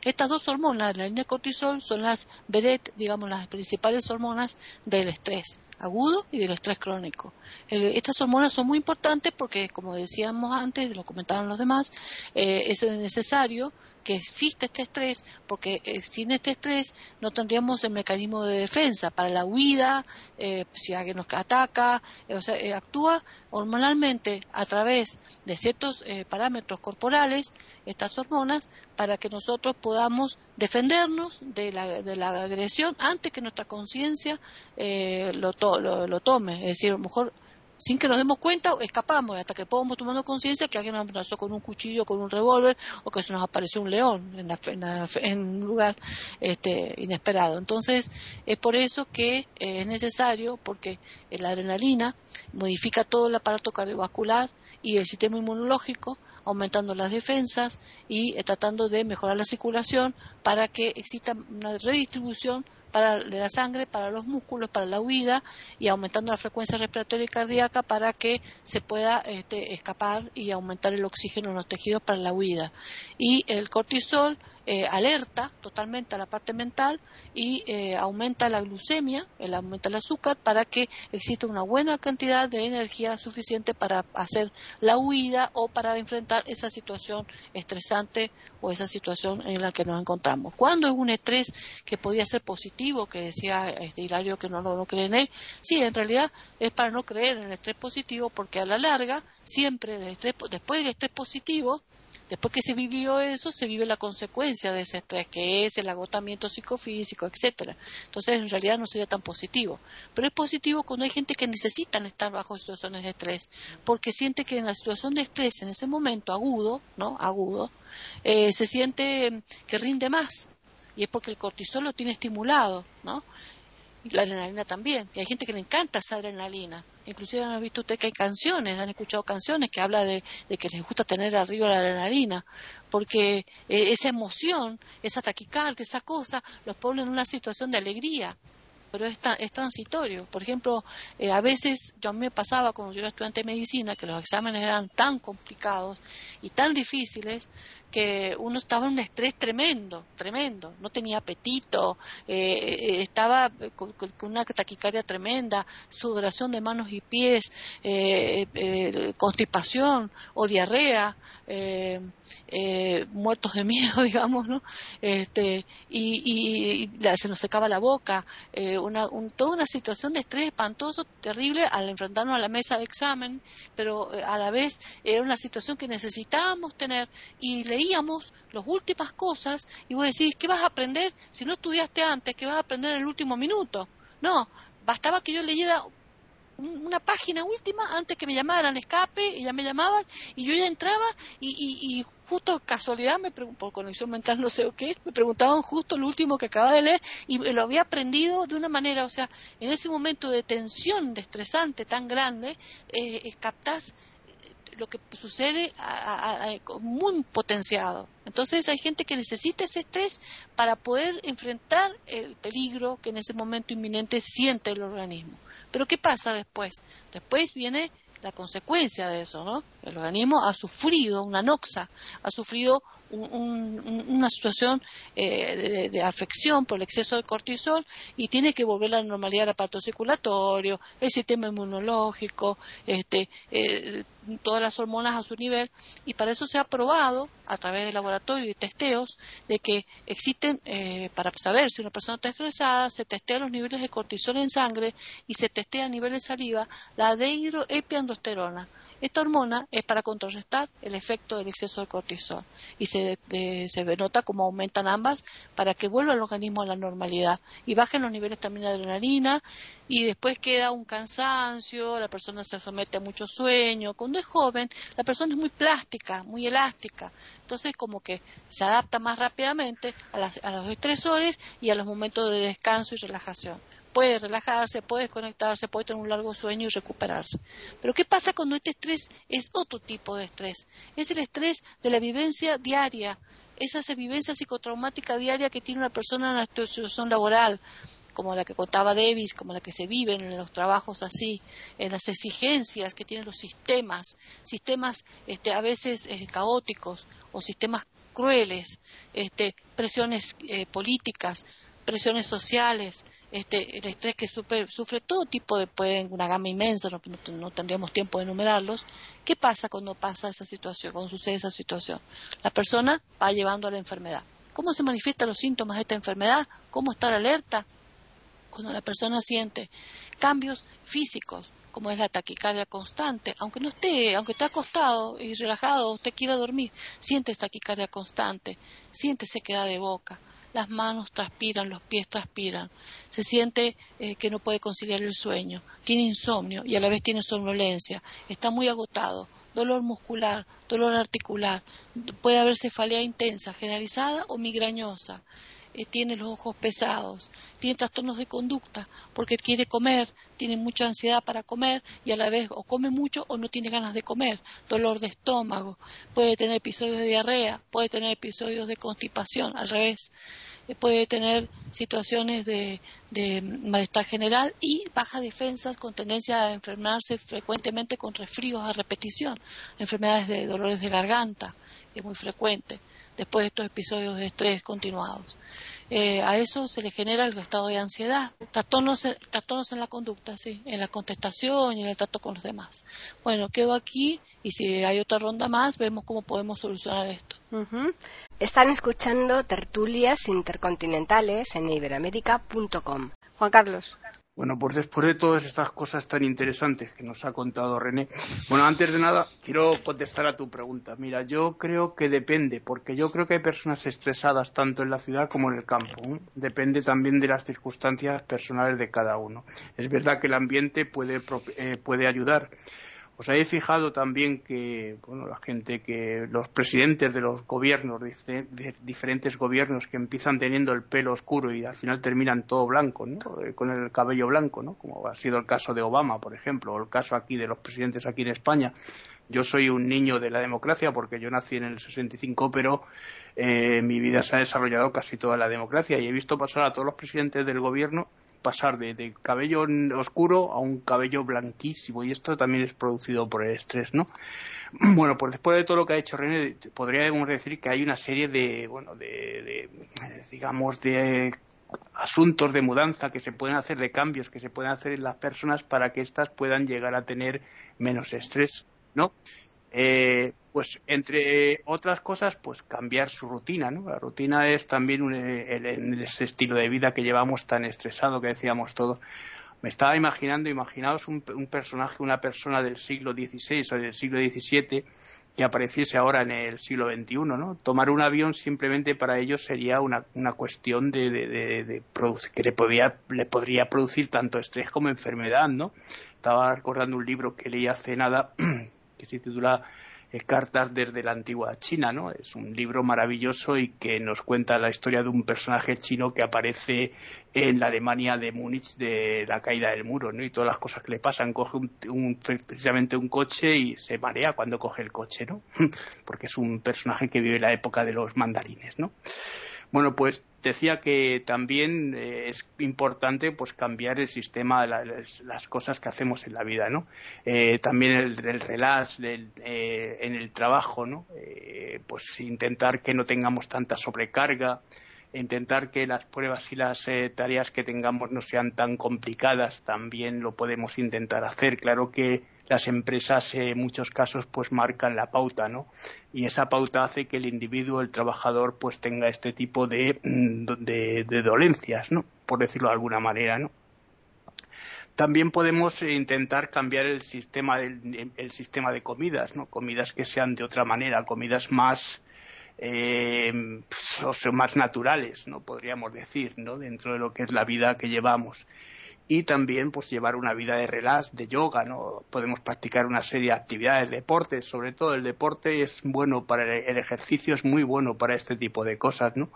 Estas dos hormonas, adrenalina y cortisol, son las vedet, digamos, las principales hormonas del estrés agudo y del estrés crónico. estas hormonas son muy importantes porque, como decíamos antes, lo comentaban los demás, eh, es necesario que existe este estrés, porque eh, sin este estrés no tendríamos el mecanismo de defensa para la huida, eh, si alguien nos ataca, eh, o sea, actúa hormonalmente a través de ciertos parámetros corporales, estas hormonas, para que nosotros podamos defendernos de la, de la agresión antes que nuestra conciencia lo, lo, lo, tome. Es decir, a lo mejor sin que nos demos cuenta, escapamos hasta que podamos tomando conciencia que alguien nos amenazó con un cuchillo, con un revólver o que se nos apareció un león en, un lugar este, inesperado. Entonces, es por eso que eh, es necesario, porque la adrenalina modifica todo el aparato cardiovascular y el sistema inmunológico, aumentando las defensas y eh, tratando de mejorar la circulación para que exista una redistribución para, de la sangre para los músculos, para la huida y aumentando la frecuencia respiratoria y cardíaca para que se pueda este, escapar y aumentar el oxígeno en los tejidos para la huida. Y el cortisol eh, alerta totalmente a la parte mental y eh, aumenta la glucemia, el aumenta el azúcar para que exista una buena cantidad de energía suficiente para hacer la huida o para enfrentar esa situación estresante o esa situación en la que nos encontramos. Cuando es un estrés que podía ser positivo, que decía este Hilario que no, no, cree en él, sí, en realidad es para no creer en el estrés positivo porque a la larga, siempre después del estrés positivo, Después que se vivió eso, se vive la consecuencia de ese estrés, que es el agotamiento psicofísico, etcétera. Entonces, en realidad no sería tan positivo. Pero es positivo cuando hay gente que necesitan estar bajo situaciones de estrés, porque siente que en la situación de estrés, en ese momento agudo, ¿no? Agudo, eh, se siente que rinde más. Y es porque el cortisol lo tiene estimulado, ¿no? La adrenalina también. Y hay gente que le encanta esa adrenalina. Inclusive han visto usted que hay canciones, han escuchado canciones que habla de, que les gusta tener arriba la adrenalina, porque eh, esa emoción, esa taquicardia, esa cosa, los pone en una situación de alegría pero es, es transitorio. Por ejemplo, eh, a veces yo a mí me pasaba cuando yo era estudiante de medicina que los exámenes eran tan complicados y tan difíciles que uno estaba en un estrés tremendo, tremendo, no tenía apetito, eh, eh, estaba con, una taquicardia tremenda, sudoración de manos y pies, eh, constipación o diarrea, muertos de miedo, digamos, ¿no? Este, y, se nos secaba la boca, una, toda una situación de estrés espantoso, terrible al enfrentarnos a la mesa de examen, pero a la vez era una situación que necesitábamos tener y le veíamos las últimas cosas y vos decís, ¿qué vas a aprender si no estudiaste antes? ¿Qué vas a aprender en el último minuto? No, bastaba que yo leyera una página última antes que me llamaran escape y ya me llamaban y yo ya entraba y, justo casualidad me por conexión mental no sé o qué me preguntaban justo lo último que acababa de leer y lo había aprendido de una manera o sea en ese momento de tensión de estresante tan grande eh, captás lo que sucede muy potenciado. Entonces hay gente que necesita ese estrés para poder enfrentar el peligro que en ese momento inminente siente el organismo. Pero ¿qué pasa después? Después viene la consecuencia de eso, ¿no? El organismo ha sufrido una noxa, ha sufrido una situación eh, de, afección por el exceso de cortisol y tiene que volver a la normalidad el aparato circulatorio, el sistema inmunológico, este, eh, todas las hormonas a su nivel. Y para eso se ha probado a través de laboratorio y testeos de que existen, eh, para saber si una persona está estresada, se testea los niveles de cortisol en sangre y se testea a nivel de saliva la dehidroepiandrosterona esta hormona es para contrarrestar el efecto del exceso de cortisol y se, se nota cómo aumentan ambas para que vuelva el organismo a la normalidad y bajen los niveles también de adrenalina y después queda un cansancio, la persona se somete a mucho sueño. Cuando es joven, la persona es muy plástica, muy elástica, entonces como que se adapta más rápidamente a, a los estresores y a los momentos de descanso y relajación puede relajarse, puede desconectarse, puede tener un largo sueño y recuperarse. Pero ¿qué pasa cuando este estrés es otro tipo de estrés? Es el estrés de la vivencia diaria, esa vivencia psicotraumática diaria que tiene una persona en la situación laboral, como la que contaba Davis, como la que se vive en los trabajos así, en las exigencias que tienen los sistemas, sistemas este, a veces eh, caóticos o sistemas crueles, este, presiones eh, políticas, presiones sociales, este, el estrés que sufre, todo tipo de, pueden, una gama inmensa, no, tendríamos tiempo de enumerarlos. ¿Qué pasa cuando pasa esa situación, cuando sucede esa situación? La persona va llevando a la enfermedad. ¿Cómo se manifiestan los síntomas de esta enfermedad? ¿Cómo estar alerta? Cuando la persona siente cambios físicos, como es la taquicardia constante, aunque no esté, aunque esté acostado y relajado, usted quiera dormir, siente taquicardia constante, siente sequedad de boca, las manos transpiran, los pies transpiran, se siente eh, que no puede conciliar el sueño, tiene insomnio y a la vez tiene somnolencia, está muy agotado, dolor muscular, dolor articular, puede haber cefalea intensa, generalizada o migrañosa, eh, tiene los ojos pesados, tiene trastornos de conducta porque quiere comer, tiene mucha ansiedad para comer y a la vez o come mucho o no tiene ganas de comer, dolor de estómago, puede tener episodios de diarrea, puede tener episodios de constipación, al revés, eh, puede tener situaciones de, de malestar general y baja defensas con tendencia a enfermarse frecuentemente con resfríos a repetición, enfermedades de dolores de garganta, es muy frecuente después de estos episodios de estrés continuados. Eh, a eso se le genera el estado de ansiedad, trastornos, trastornos en la conducta, sí, en la contestación y en el trato con los demás. Bueno, quedo aquí y si hay otra ronda más, vemos cómo podemos solucionar esto. Están escuchando tertulias intercontinentales en iberoamérica.com. Juan Carlos. Bueno, pues después de todas estas cosas tan interesantes que nos ha contado René, bueno, antes de nada quiero contestar a tu pregunta. Mira, yo creo que depende, porque yo creo que hay personas estresadas tanto en la ciudad como en el campo. Depende también de las circunstancias personales de cada uno. Es verdad que el ambiente puede, eh, puede ayudar, os habéis fijado también que bueno, la gente que los presidentes de los gobiernos, de diferentes gobiernos que empiezan teniendo el pelo oscuro y al final terminan todo blanco, ¿no? Eh, con el cabello blanco, ¿no? como ha sido el caso de Obama, por ejemplo, o el caso aquí de los presidentes aquí en España. Yo soy un niño de la democracia porque yo nací en el 65, pero eh, mi vida se ha desarrollado casi toda la democracia y he visto pasar a todos los presidentes del gobierno pasar de, cabello oscuro a un cabello blanquísimo y esto también es producido por el estrés, ¿no? Bueno, pues después de todo lo que ha hecho René, podríamos decir que hay una serie de, bueno, de, digamos, de asuntos de mudanza que se pueden hacer, de cambios que se pueden hacer en las personas para que éstas puedan llegar a tener menos estrés, ¿no? Eh, pues entre otras cosas, pues cambiar su rutina, ¿no? La rutina es también un, el, ese estilo de vida que llevamos tan estresado que decíamos todos. Me estaba imaginando, imaginaos un, personaje, una persona del siglo XVI o del siglo XVII que apareciese ahora en el siglo XXI, ¿no? Tomar un avión simplemente para ellos sería una, una cuestión de, de, de, que le, podía, le podría producir tanto estrés como enfermedad, ¿no? Estaba recordando un libro que leí hace nada que se titula eh, Cartas desde la antigua China, ¿no? Es un libro maravilloso y que nos cuenta la historia de un personaje chino que aparece en la Alemania de Múnich de la caída del muro, ¿no? Y todas las cosas que le pasan. Coge un, precisamente un coche y se marea cuando coge el coche, ¿no? Porque es un personaje que vive la época de los mandarines, ¿no? Bueno, pues decía que también eh, es importante pues cambiar el sistema, las, cosas que hacemos en la vida, ¿no? Eh, también el, relax eh, en el trabajo, ¿no? pues intentar que no tengamos tanta sobrecarga, intentar que las pruebas y las tareas que tengamos no sean tan complicadas, también lo podemos intentar hacer. Claro que las empresas en muchos casos pues marcan la pauta, ¿no? Y esa pauta hace que el individuo, el trabajador, pues tenga este tipo de, mm, dolencias, ¿no? Por decirlo de alguna manera, ¿no? También podemos intentar cambiar el sistema, el sistema de comidas, ¿no? Comidas que sean de otra manera, comidas más, eh, o más naturales, ¿no? Podríamos decir, ¿no? Dentro de lo que es la vida que llevamos y también pues llevar una vida de relax, de yoga, ¿no? Podemos practicar una serie de actividades, deportes, sobre todo el deporte es bueno para el, ejercicio, es muy bueno para este tipo de cosas, ¿no?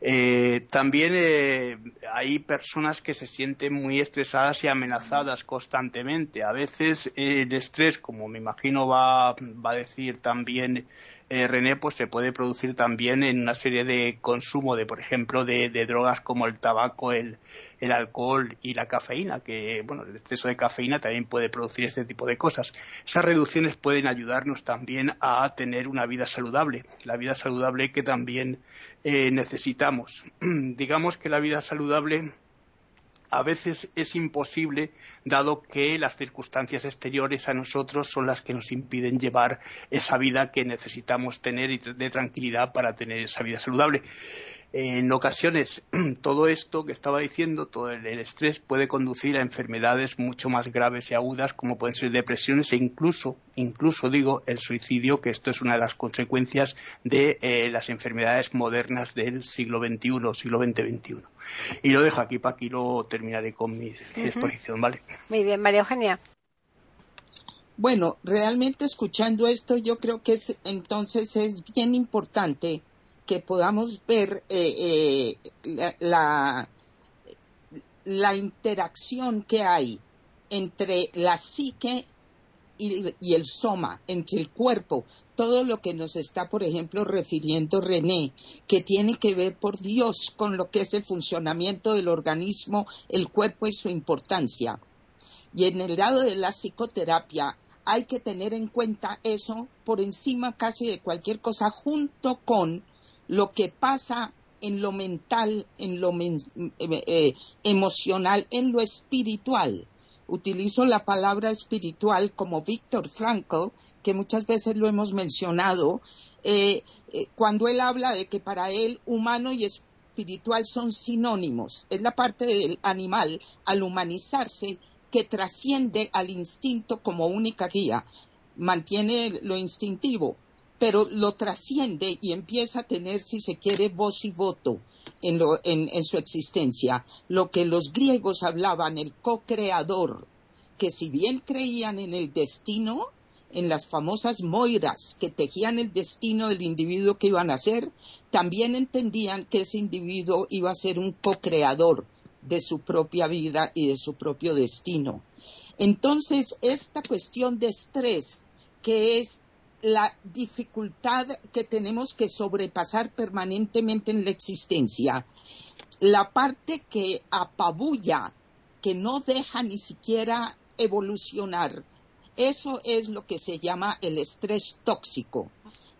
Eh, también eh, hay personas que se sienten muy estresadas y amenazadas constantemente. A veces el estrés, como me imagino va, va a decir también eh, René, pues se puede producir también en una serie de consumo de, por ejemplo, de, drogas como el tabaco, el, el, alcohol y la cafeína, que, bueno, el exceso de cafeína también puede producir este tipo de cosas. Esas reducciones pueden ayudarnos también a tener una vida saludable, la vida saludable que también eh, necesitamos. Digamos que la vida saludable a veces es imposible dado que las circunstancias exteriores a nosotros son las que nos impiden llevar esa vida que necesitamos tener de tranquilidad para tener esa vida saludable en ocasiones todo esto que estaba diciendo, todo el, estrés puede conducir a enfermedades mucho más graves y agudas como pueden ser depresiones e incluso, incluso digo, el suicidio, que esto es una de las consecuencias de eh, las enfermedades modernas del siglo XXI, siglo XX-XXI. Y lo dejo aquí, para aquí lo terminaré con mi exposición, ¿vale? Muy bien, María Eugenia. Bueno, realmente escuchando esto, yo creo que es, entonces es bien importante que podamos ver eh, eh, la, la, interacción que hay entre la psique y, y, el soma, entre el cuerpo, todo lo que nos está, por ejemplo, refiriendo René, que tiene que ver, por Dios, con lo que es el funcionamiento del organismo, el cuerpo y su importancia. Y en el lado de la psicoterapia hay que tener en cuenta eso por encima casi de cualquier cosa, junto con lo que pasa en lo mental, en lo eh, eh, emocional, en lo espiritual. Utilizo la palabra espiritual como Víctor Frankl, que muchas veces lo hemos mencionado, eh, cuando él habla de que para él humano y espiritual son sinónimos. Es la parte del animal al humanizarse que trasciende al instinto como única guía, mantiene lo instintivo, pero lo trasciende y empieza a tener, si se quiere, voz y voto en, en su existencia. Lo que los griegos hablaban, el co-creador, que si bien creían en el destino, en las famosas moiras que tejían el destino del individuo que iban a ser, también entendían que ese individuo iba a ser un co-creador de su propia vida y de su propio destino. Entonces, esta cuestión de estrés, que es la dificultad que tenemos que sobrepasar permanentemente en la existencia, la parte que apabulla, que no deja ni siquiera evolucionar, eso es lo que se llama el estrés tóxico.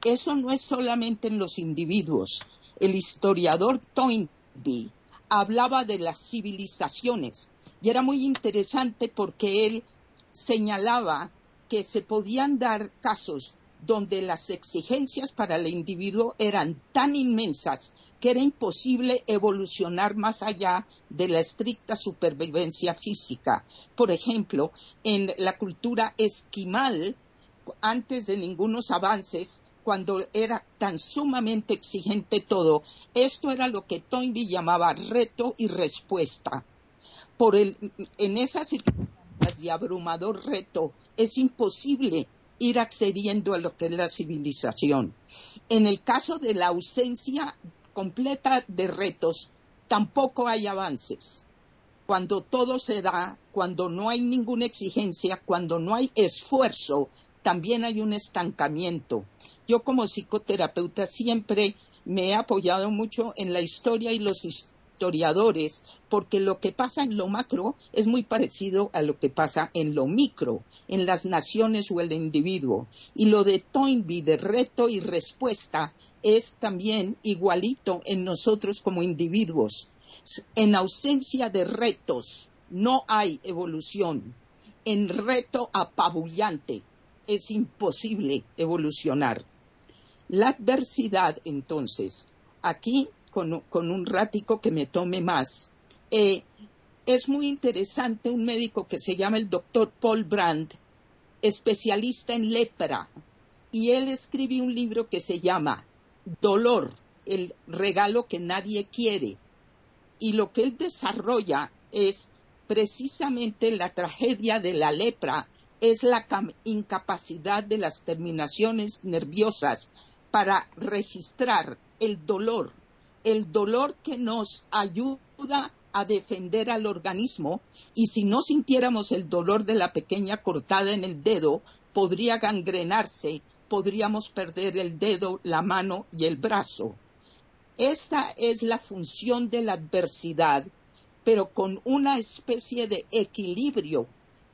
Eso no es solamente en los individuos. El historiador Toynbee hablaba de las civilizaciones y era muy interesante porque él señalaba que se podían dar casos donde las exigencias para el individuo eran tan inmensas que era imposible evolucionar más allá de la estricta supervivencia física. Por ejemplo, en la cultura esquimal, antes de ningunos avances, cuando era tan sumamente exigente todo, esto era lo que Toynbee llamaba reto y respuesta. Por el, en esas circunstancias de abrumador reto, es imposible ir accediendo a lo que es la civilización. En el caso de la ausencia completa de retos, tampoco hay avances. Cuando todo se da, cuando no hay ninguna exigencia, cuando no hay esfuerzo, también hay un estancamiento. Yo como psicoterapeuta siempre me he apoyado mucho en la historia y los historiadores, porque lo que pasa en lo macro es muy parecido a lo que pasa en lo micro, en las naciones o el individuo. Y lo de Toynbee de reto y respuesta es también igualito en nosotros como individuos. En ausencia de retos no hay evolución. En reto apabullante es imposible evolucionar. La adversidad, entonces, aquí con, un ratico que me tome más, eh, es muy interesante un médico que se llama el doctor Paul Brandt, especialista en lepra, y él escribe un libro que se llama dolor, el regalo que nadie quiere. Y lo que él desarrolla es precisamente la tragedia de la lepra, es la incapacidad de las terminaciones nerviosas para registrar el dolor, el dolor que nos ayuda a defender al organismo y si no sintiéramos el dolor de la pequeña cortada en el dedo, podría gangrenarse podríamos perder el dedo, la mano y el brazo. Esta es la función de la adversidad, pero con una especie de equilibrio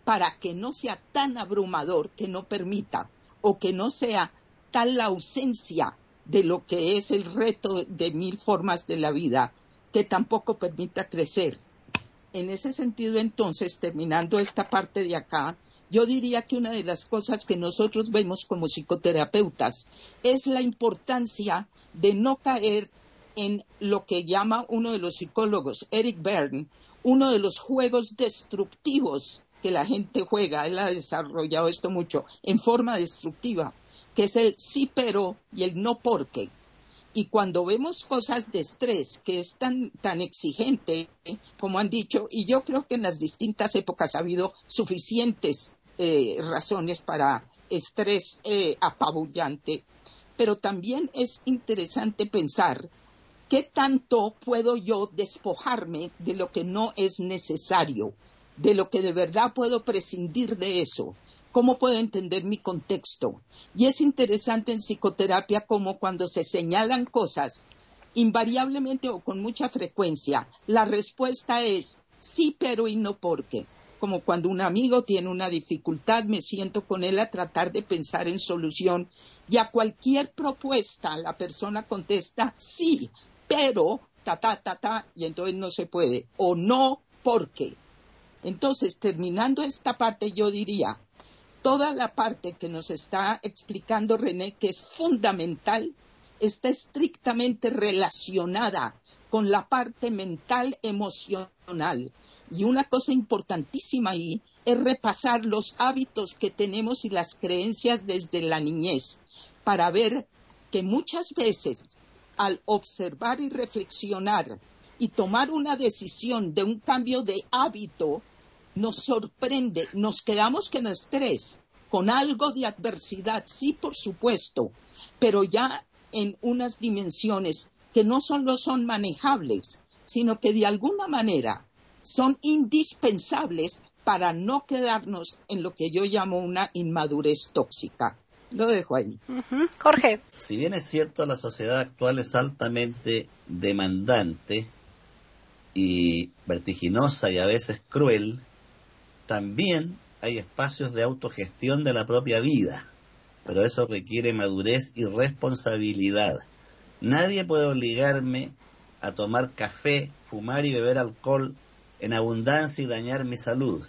para que no sea tan abrumador que no permita o que no sea tal la ausencia de lo que es el reto de mil formas de la vida que tampoco permita crecer. En ese sentido, entonces, terminando esta parte de acá, yo diría que una de las cosas que nosotros vemos como psicoterapeutas es la importancia de no caer en lo que llama uno de los psicólogos, Eric Berne, uno de los juegos destructivos que la gente juega, él ha desarrollado esto mucho, en forma destructiva, que es el sí pero y el no porque. Y cuando vemos cosas de estrés que es tan, tan exigente, como han dicho, y yo creo que en las distintas épocas ha habido suficientes eh, razones para estrés eh, apabullante, pero también es interesante pensar qué tanto puedo yo despojarme de lo que no es necesario, de lo que de verdad puedo prescindir de eso, cómo puedo entender mi contexto. Y es interesante en psicoterapia como cuando se señalan cosas, invariablemente o con mucha frecuencia, la respuesta es sí, pero y no porque como cuando un amigo tiene una dificultad, me siento con él a tratar de pensar en solución y a cualquier propuesta la persona contesta sí, pero ta ta ta ta y entonces no se puede o no porque. Entonces, terminando esta parte, yo diría, toda la parte que nos está explicando René, que es fundamental, está estrictamente relacionada con la parte mental emocional. Y una cosa importantísima ahí es repasar los hábitos que tenemos y las creencias desde la niñez para ver que muchas veces al observar y reflexionar y tomar una decisión de un cambio de hábito, nos sorprende, nos quedamos con estrés, con algo de adversidad, sí, por supuesto, pero ya en unas dimensiones que no solo son manejables, sino que de alguna manera son indispensables para no quedarnos en lo que yo llamo una inmadurez tóxica. Lo dejo ahí. Jorge. Si bien es cierto, la sociedad actual es altamente demandante y vertiginosa y a veces cruel, también hay espacios de autogestión de la propia vida, pero eso requiere madurez y responsabilidad. Nadie puede obligarme a tomar café, fumar y beber alcohol en abundancia y dañar mi salud.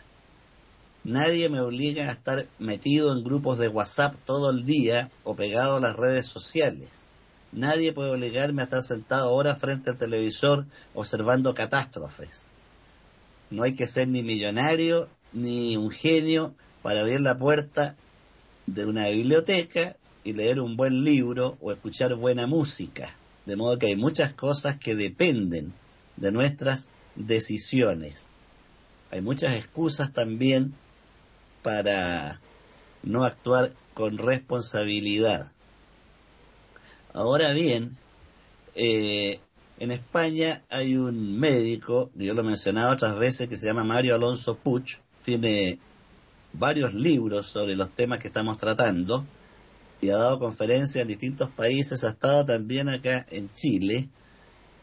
Nadie me obliga a estar metido en grupos de WhatsApp todo el día o pegado a las redes sociales. Nadie puede obligarme a estar sentado ahora frente al televisor observando catástrofes. No hay que ser ni millonario ni un genio para abrir la puerta de una biblioteca y leer un buen libro o escuchar buena música. De modo que hay muchas cosas que dependen de nuestras decisiones. Hay muchas excusas también para no actuar con responsabilidad. Ahora bien, eh, en España hay un médico, yo lo he mencionado otras veces, que se llama Mario Alonso Puch, tiene varios libros sobre los temas que estamos tratando y ha dado conferencias en distintos países, ha estado también acá en Chile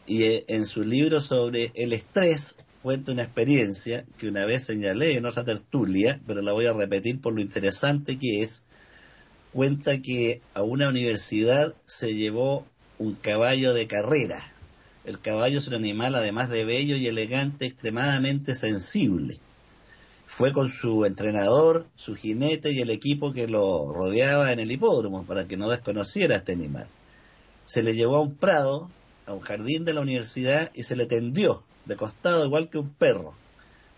y eh, en su libro sobre el estrés cuenta una experiencia que una vez señalé en otra tertulia, pero la voy a repetir por lo interesante que es, cuenta que a una universidad se llevó un caballo de carrera. El caballo es un animal además de bello y elegante, extremadamente sensible fue con su entrenador, su jinete y el equipo que lo rodeaba en el hipódromo para que no desconociera a este animal. Se le llevó a un prado, a un jardín de la universidad y se le tendió de costado igual que un perro.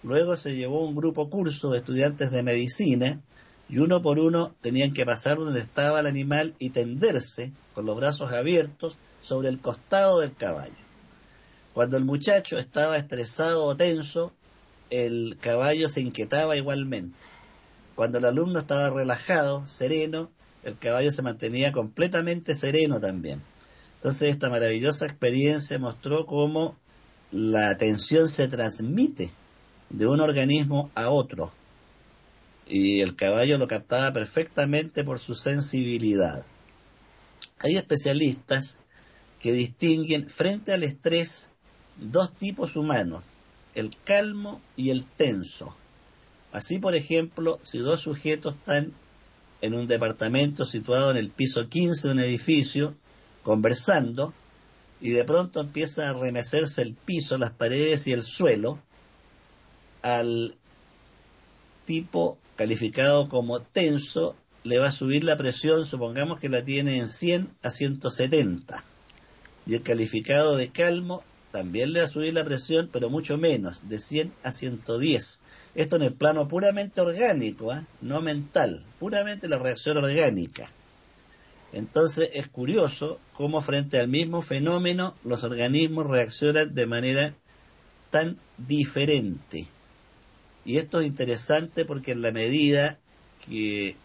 Luego se llevó un grupo curso de estudiantes de medicina y uno por uno tenían que pasar donde estaba el animal y tenderse con los brazos abiertos sobre el costado del caballo. Cuando el muchacho estaba estresado o tenso, el caballo se inquietaba igualmente. Cuando el alumno estaba relajado, sereno, el caballo se mantenía completamente sereno también. Entonces esta maravillosa experiencia mostró cómo la atención se transmite de un organismo a otro. Y el caballo lo captaba perfectamente por su sensibilidad. Hay especialistas que distinguen frente al estrés dos tipos humanos, el calmo y el tenso. Así, por ejemplo, si dos sujetos están en un departamento situado en el piso 15 de un edificio, conversando, y de pronto empieza a remecerse el piso, las paredes y el suelo, al tipo calificado como tenso le va a subir la presión, supongamos que la tiene en 100 a 170, y el calificado de calmo también le va a subir la presión, pero mucho menos, de 100 a 110. Esto en el plano puramente orgánico, ¿eh? no mental, puramente la reacción orgánica. Entonces es curioso cómo frente al mismo fenómeno los organismos reaccionan de manera tan diferente. Y esto es interesante porque en la medida que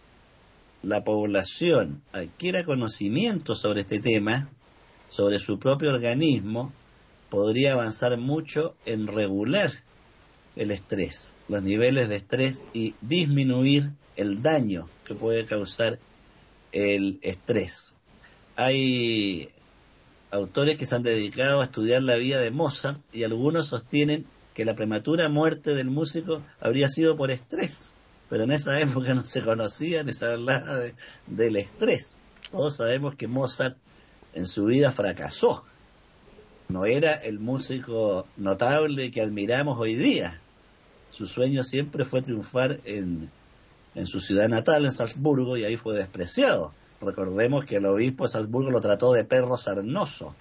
la población adquiera conocimiento sobre este tema, sobre su propio organismo, podría avanzar mucho en regular el estrés, los niveles de estrés y disminuir el daño que puede causar el estrés. Hay autores que se han dedicado a estudiar la vida de Mozart y algunos sostienen que la prematura muerte del músico habría sido por estrés, pero en esa época no se conocía ni se hablaba del estrés. Todos sabemos que Mozart en su vida fracasó. No era el músico notable que admiramos hoy día. Su sueño siempre fue triunfar en, en su ciudad natal, en Salzburgo, y ahí fue despreciado. Recordemos que el obispo de Salzburgo lo trató de perro sarnoso.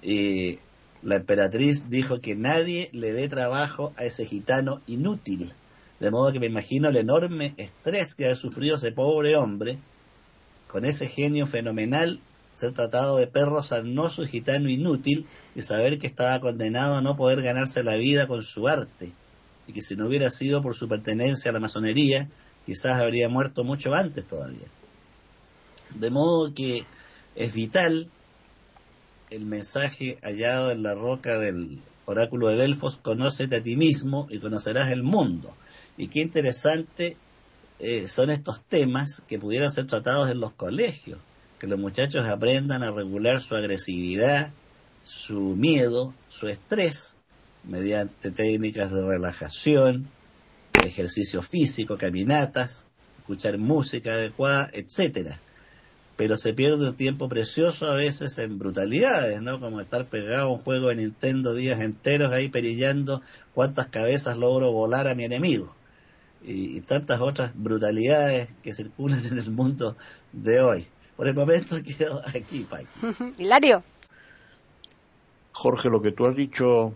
Y la emperatriz dijo que nadie le dé trabajo a ese gitano inútil. De modo que me imagino el enorme estrés que ha sufrido ese pobre hombre con ese genio fenomenal, ser tratado de perro sarnoso y gitano inútil y saber que estaba condenado a no poder ganarse la vida con su arte y que si no hubiera sido por su pertenencia a la masonería, quizás habría muerto mucho antes todavía. De modo que es vital el mensaje hallado en la roca del oráculo de Delfos, conócete a ti mismo y conocerás el mundo. Y qué interesante eh, son estos temas que pudieran ser tratados en los colegios, que los muchachos aprendan a regular su agresividad, su miedo, su estrés, mediante técnicas de relajación, ejercicio físico, caminatas, escuchar música adecuada, etcétera pero se pierde un tiempo precioso a veces en brutalidades, ¿no? Como estar pegado a un juego de Nintendo días enteros ahí perillando cuántas cabezas logro volar a mi enemigo. Y, tantas otras brutalidades que circulan en el mundo de hoy. Por el momento quedo aquí, Pai. Hilario. Jorge, lo que tú has dicho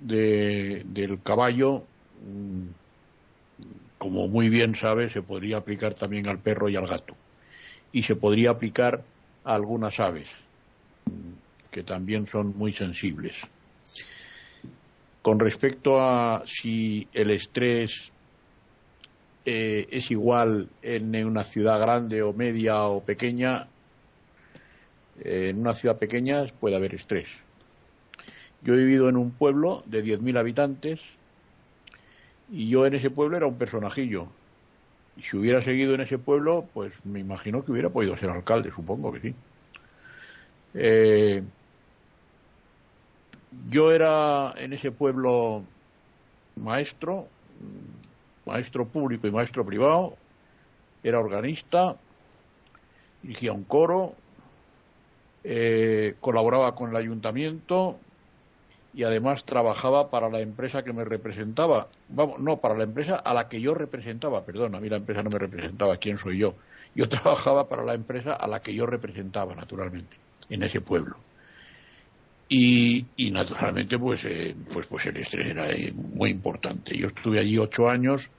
de, del caballo, mm, como muy bien sabes, se podría aplicar también al perro y al gato y se podría aplicar a algunas aves que también son muy sensibles. Con respecto a si el estrés eh, es igual en una ciudad grande o media o pequeña, eh, en una ciudad pequeña puede haber estrés. Yo he vivido en un pueblo de 10.000 habitantes y yo en ese pueblo era un personajillo. Y si hubiera seguido en ese pueblo, pues me imagino que hubiera podido ser alcalde, supongo que sí. Eh, yo era en ese pueblo maestro, maestro público y maestro privado, era organista, dirigía un coro, eh, colaboraba con el ayuntamiento, y además trabajaba para la empresa que me representaba. Vamos, no, para la empresa a la que yo representaba, perdón, a mí la empresa no me representaba, ¿quién soy yo? Yo trabajaba para la empresa a la que yo representaba, naturalmente, en ese pueblo. Y, y naturalmente, pues, eh, pues, pues el estrés era eh, muy importante. Yo estuve allí ocho años.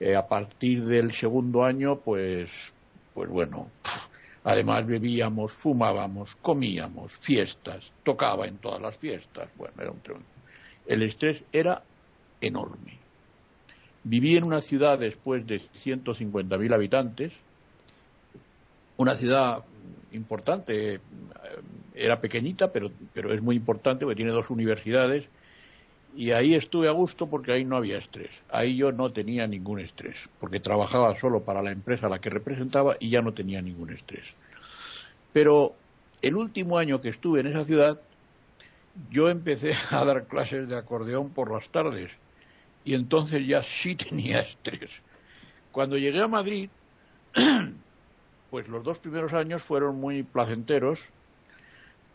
Eh, a partir del segundo año, pues, pues bueno, Además bebíamos, fumábamos, comíamos, fiestas, tocaba en todas las fiestas. Bueno, era un El estrés era enorme. Viví en una ciudad después de 150.000 habitantes, una ciudad importante, eh, era pequeñita, pero, pero es muy importante porque tiene dos universidades y ahí estuve a gusto porque ahí no había estrés. Ahí yo no tenía ningún estrés, porque trabajaba solo para la empresa a la que representaba y ya no tenía ningún estrés. Pero el último año que estuve en esa ciudad, yo empecé a dar clases de acordeón por las tardes y entonces ya sí tenía estrés. Cuando llegué a Madrid, pues los dos primeros años fueron muy placenteros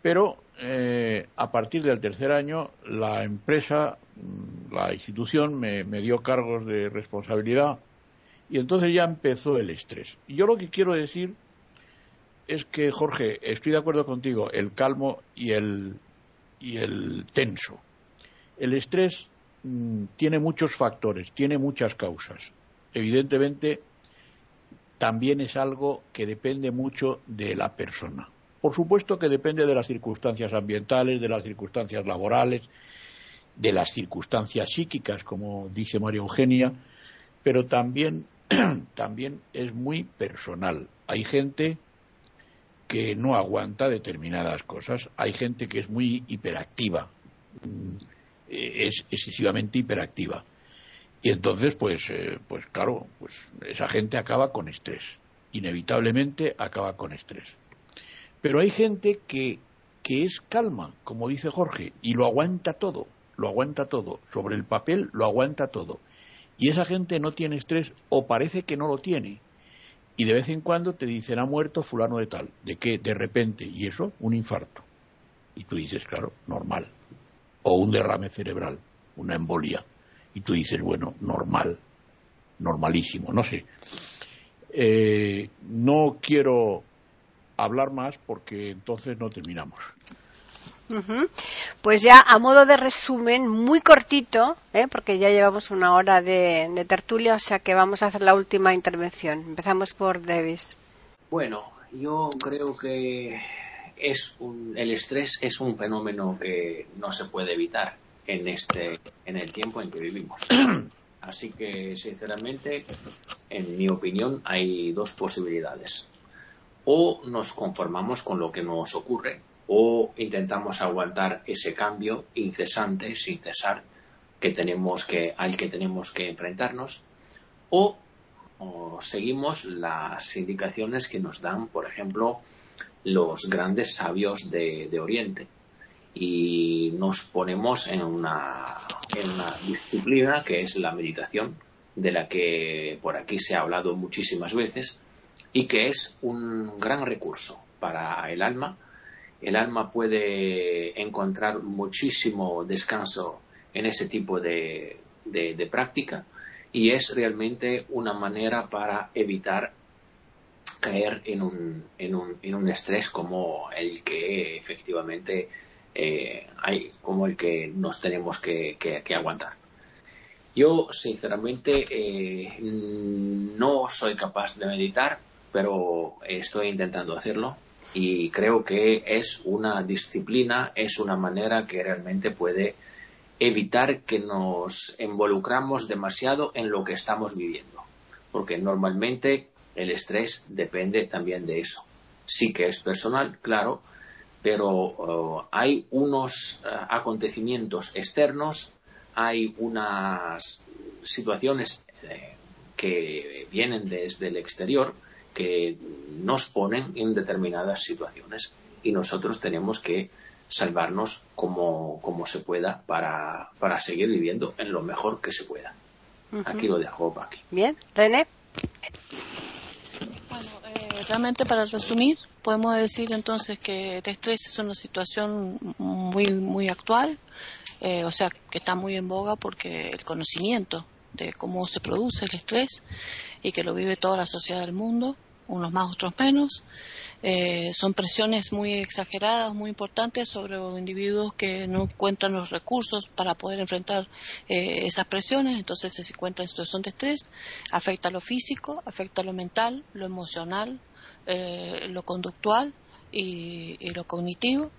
pero eh, a partir del tercer año, la empresa, mm, la institución, me, dio cargos de responsabilidad y entonces ya empezó el estrés. Y yo lo que quiero decir es que, Jorge, estoy de acuerdo contigo, el calmo y el, y el tenso. El estrés mm, tiene muchos factores, tiene muchas causas. Evidentemente, también es algo que depende mucho de la persona. Por supuesto que depende de las circunstancias ambientales, de las circunstancias laborales, de las circunstancias psíquicas, como dice María Eugenia, pero también, también es muy personal. Hay gente que no aguanta determinadas cosas, hay gente que es muy hiperactiva, mm, es excesivamente hiperactiva. Y entonces, pues, eh, pues claro, pues esa gente acaba con estrés. Inevitablemente acaba con estrés. Pero hay gente que, que es calma, como dice Jorge, y lo aguanta todo. lo aguanta todo, sobre el papel lo aguanta todo. Y esa gente no tiene estrés o parece que no lo tiene. Y de vez en cuando te dicen ha muerto fulano de tal. ¿De qué? De repente. ¿Y eso? Un infarto. Y tú dices, claro, normal. O un derrame cerebral, una embolia. Y tú dices, bueno, normal, normalísimo, no sé. Eh, no quiero hablar más porque entonces no terminamos. Pues ya a modo de resumen, muy cortito, ¿eh? porque ya llevamos una hora de, de, tertulia, o sea que vamos a hacer la última intervención. Empezamos por Davis. Bueno, yo creo que es un, el estrés es un fenómeno que no se puede evitar en este en el tiempo en que vivimos. Así que, sinceramente, en mi opinión, hay dos posibilidades. O nos conformamos con lo que nos ocurre, o intentamos aguantar ese cambio incesante, sin cesar, que tenemos que, al que tenemos que enfrentarnos, o, o seguimos las indicaciones que nos dan, por ejemplo, los grandes sabios de, de Oriente y nos ponemos en una, en una disciplina que es la meditación, de la que por aquí se ha hablado muchísimas veces y que es un gran recurso para el alma. El alma puede encontrar muchísimo descanso en ese tipo de, de, de práctica y es realmente una manera para evitar caer en un, en un, en un estrés como el que efectivamente eh, hay, como el que nos tenemos que, aguantar. Yo, sinceramente, eh, no soy capaz de meditar, pero estoy intentando hacerlo y creo que es una disciplina, es una manera que realmente puede evitar que nos involucramos demasiado en lo que estamos viviendo. Porque normalmente el estrés depende también de eso. Sí que es personal, claro, pero uh, hay unos uh, acontecimientos externos, hay unas situaciones eh, que vienen desde el exterior que nos ponen en determinadas situaciones y nosotros tenemos que salvarnos como, como se pueda para, para, seguir viviendo en lo mejor que se pueda. Uh -huh. Aquí lo dejo, Paqui. Bien, René. Bueno, eh, realmente para resumir, podemos decir entonces que el estrés es una situación muy, muy actual, eh, o sea, que está muy en boga porque el conocimiento de cómo se produce el estrés y que lo vive toda la sociedad del mundo, unos más, otros menos. Eh, son presiones muy exageradas, muy importantes sobre individuos que no encuentran los recursos para poder enfrentar eh, esas presiones, entonces se encuentra en situación de estrés, afecta lo físico, afecta lo mental, lo emocional, eh, lo conductual y, y lo cognitivo,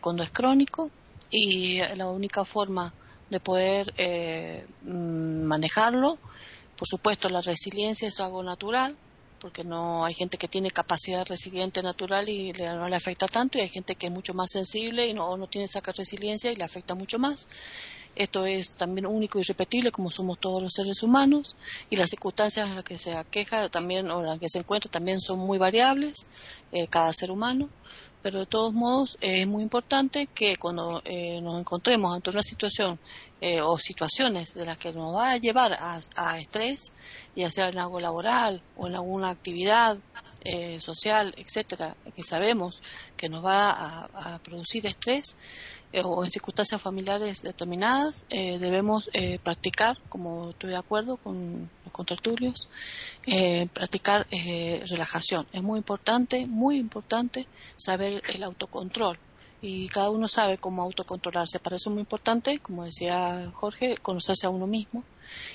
cuando es crónico, y la única forma de poder manejarlo, por supuesto la resiliencia es algo natural, porque no hay gente que tiene capacidad resiliente natural y le, no le afecta tanto y hay gente que es mucho más sensible y no, no tiene esa resiliencia y le afecta mucho más. Esto es también único y repetible como somos todos los seres humanos y las circunstancias en las que se aqueja también o en las que se encuentra también son muy variables eh, cada ser humano pero de todos modos eh, es muy importante que cuando eh, nos encontremos ante una situación eh, o situaciones de las que nos va a llevar a, a, estrés, ya sea en algo laboral o en alguna actividad eh, social, etcétera, que sabemos que nos va a, a producir estrés eh, o en circunstancias familiares determinadas, debemos practicar, como estoy de acuerdo con los contertulios, practicar relajación. Es muy importante, muy importante saber el autocontrol y cada uno sabe cómo autocontrolarse. Para eso es muy importante, como decía Jorge, conocerse a uno mismo.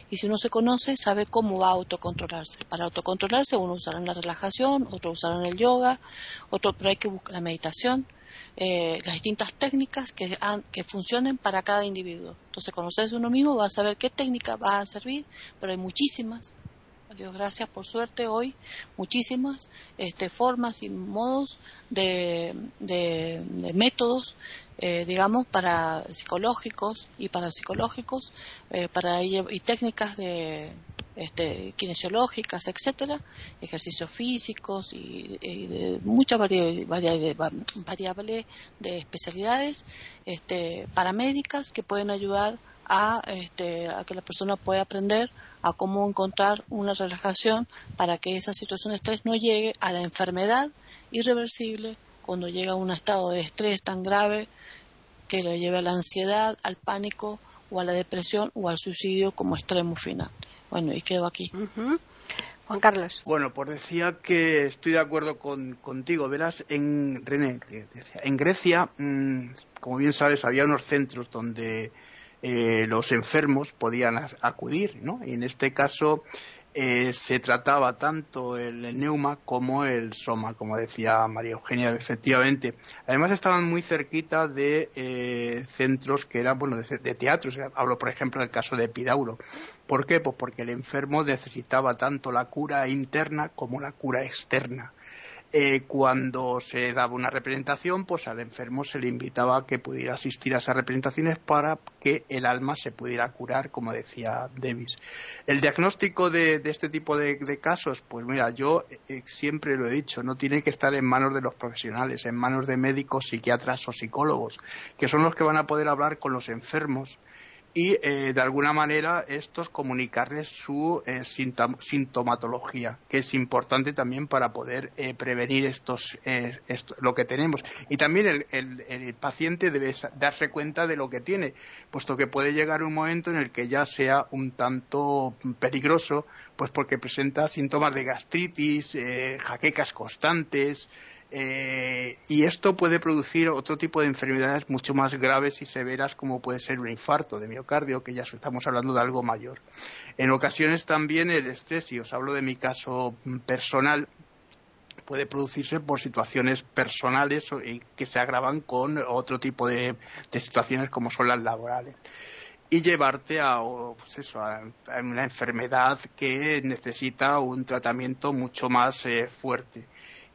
Y si uno se conoce, sabe cómo va a autocontrolarse. Para autocontrolarse, uno usará la relajación, otro usará el yoga, otro, pero hay que buscar la meditación, eh, las distintas técnicas que, que funcionen para cada individuo. Entonces, conocerse a uno mismo va a saber qué técnica va a servir, pero hay muchísimas. Dios gracias por suerte hoy. Muchísimas este, formas y modos de, de, métodos eh, digamos para psicológicos y para psicológicos eh, para y técnicas de, este, kinesiológicas, etcétera, ejercicios físicos y, de muchas variables de especialidades este, paramédicas que pueden ayudar a, este, a que la persona pueda aprender a cómo encontrar una relajación para que esa situación de estrés no llegue a la enfermedad irreversible cuando llega a un estado de estrés tan grave que lo lleve a la ansiedad, al pánico o a la depresión o al suicidio como extremo final. Bueno, y quedo aquí. Juan Carlos. Bueno, pues decía que estoy de acuerdo con, contigo. Verás, en René, en Grecia, mm, como bien sabes, había unos centros donde eh, los enfermos podían acudir, ¿no? Y en este caso eh, se trataba tanto el neuma como el soma, como decía María Eugenia, efectivamente. Además estaban muy cerquita de eh, centros que eran, bueno, de, de, teatros. Hablo, por ejemplo, del caso de Epidauro. ¿Por qué? Pues porque el enfermo necesitaba tanto la cura interna como la cura externa. Eh, cuando se daba una representación, pues al enfermo se le invitaba a que pudiera asistir a esas representaciones para que el alma se pudiera curar, como decía Davis. El diagnóstico de, este tipo de, casos, pues mira, yo eh, siempre lo he dicho, no tiene que estar en manos de los profesionales, en manos de médicos, psiquiatras o psicólogos, que son los que van a poder hablar con los enfermos y eh, de alguna manera estos comunicarles su eh, sintomatología, que es importante también para poder eh, prevenir estos, lo que tenemos. Y también el, el, paciente debe darse cuenta de lo que tiene, puesto que puede llegar un momento en el que ya sea un tanto peligroso, pues porque presenta síntomas de gastritis, jaquecas constantes, eh, y esto puede producir otro tipo de enfermedades mucho más graves y severas como puede ser un infarto de miocardio, que ya estamos hablando de algo mayor. En ocasiones también el estrés, y os hablo de mi caso personal, puede producirse por situaciones personales que se agravan con otro tipo de, situaciones como son las laborales y llevarte a, pues a, una enfermedad que necesita un tratamiento mucho más eh, fuerte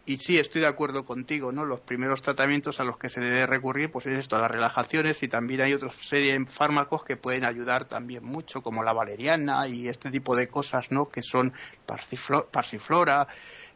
y sí, estoy de acuerdo contigo, ¿no? Los primeros tratamientos a los que se debe recurrir, pues es esto, las relajaciones y también hay otra serie de fármacos que pueden ayudar también mucho, como la valeriana y este tipo de cosas, ¿no? Que son parsiflora,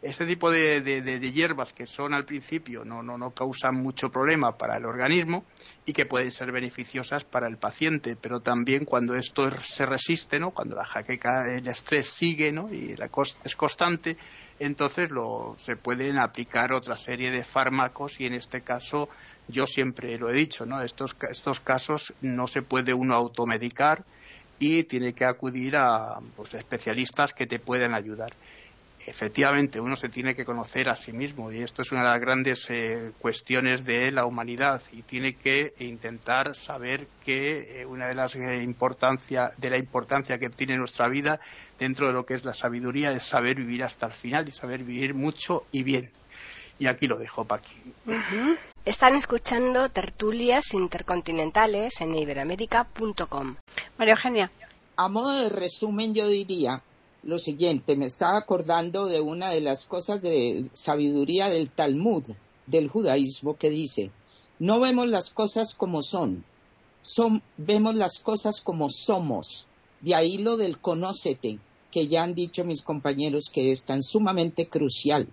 este tipo de, hierbas que son al principio no, no, no causan mucho problema para el organismo y que pueden ser beneficiosas para el paciente, pero también cuando esto se resiste, ¿no? cuando la jaqueca, el estrés sigue ¿no? y la es constante, entonces lo, se pueden aplicar otra serie de fármacos y en este caso yo siempre lo he dicho, ¿no? estos, estos casos no se puede uno automedicar y tiene que acudir a pues, especialistas que te puedan ayudar efectivamente uno se tiene que conocer a sí mismo y esto es una de las grandes eh, cuestiones de la humanidad y tiene que intentar saber que eh, una de las eh, importancia de la importancia que tiene nuestra vida dentro de lo que es la sabiduría es saber vivir hasta el final y saber vivir mucho y bien y aquí lo dejo Paqui. Están escuchando tertulias intercontinentales en iberoamérica.com. María Eugenia. A modo de resumen yo diría lo siguiente, me estaba acordando de una de las cosas de sabiduría del Talmud, del judaísmo, que dice, no vemos las cosas como son, son vemos las cosas como somos. De ahí lo del conócete, que ya han dicho mis compañeros que es tan sumamente crucial.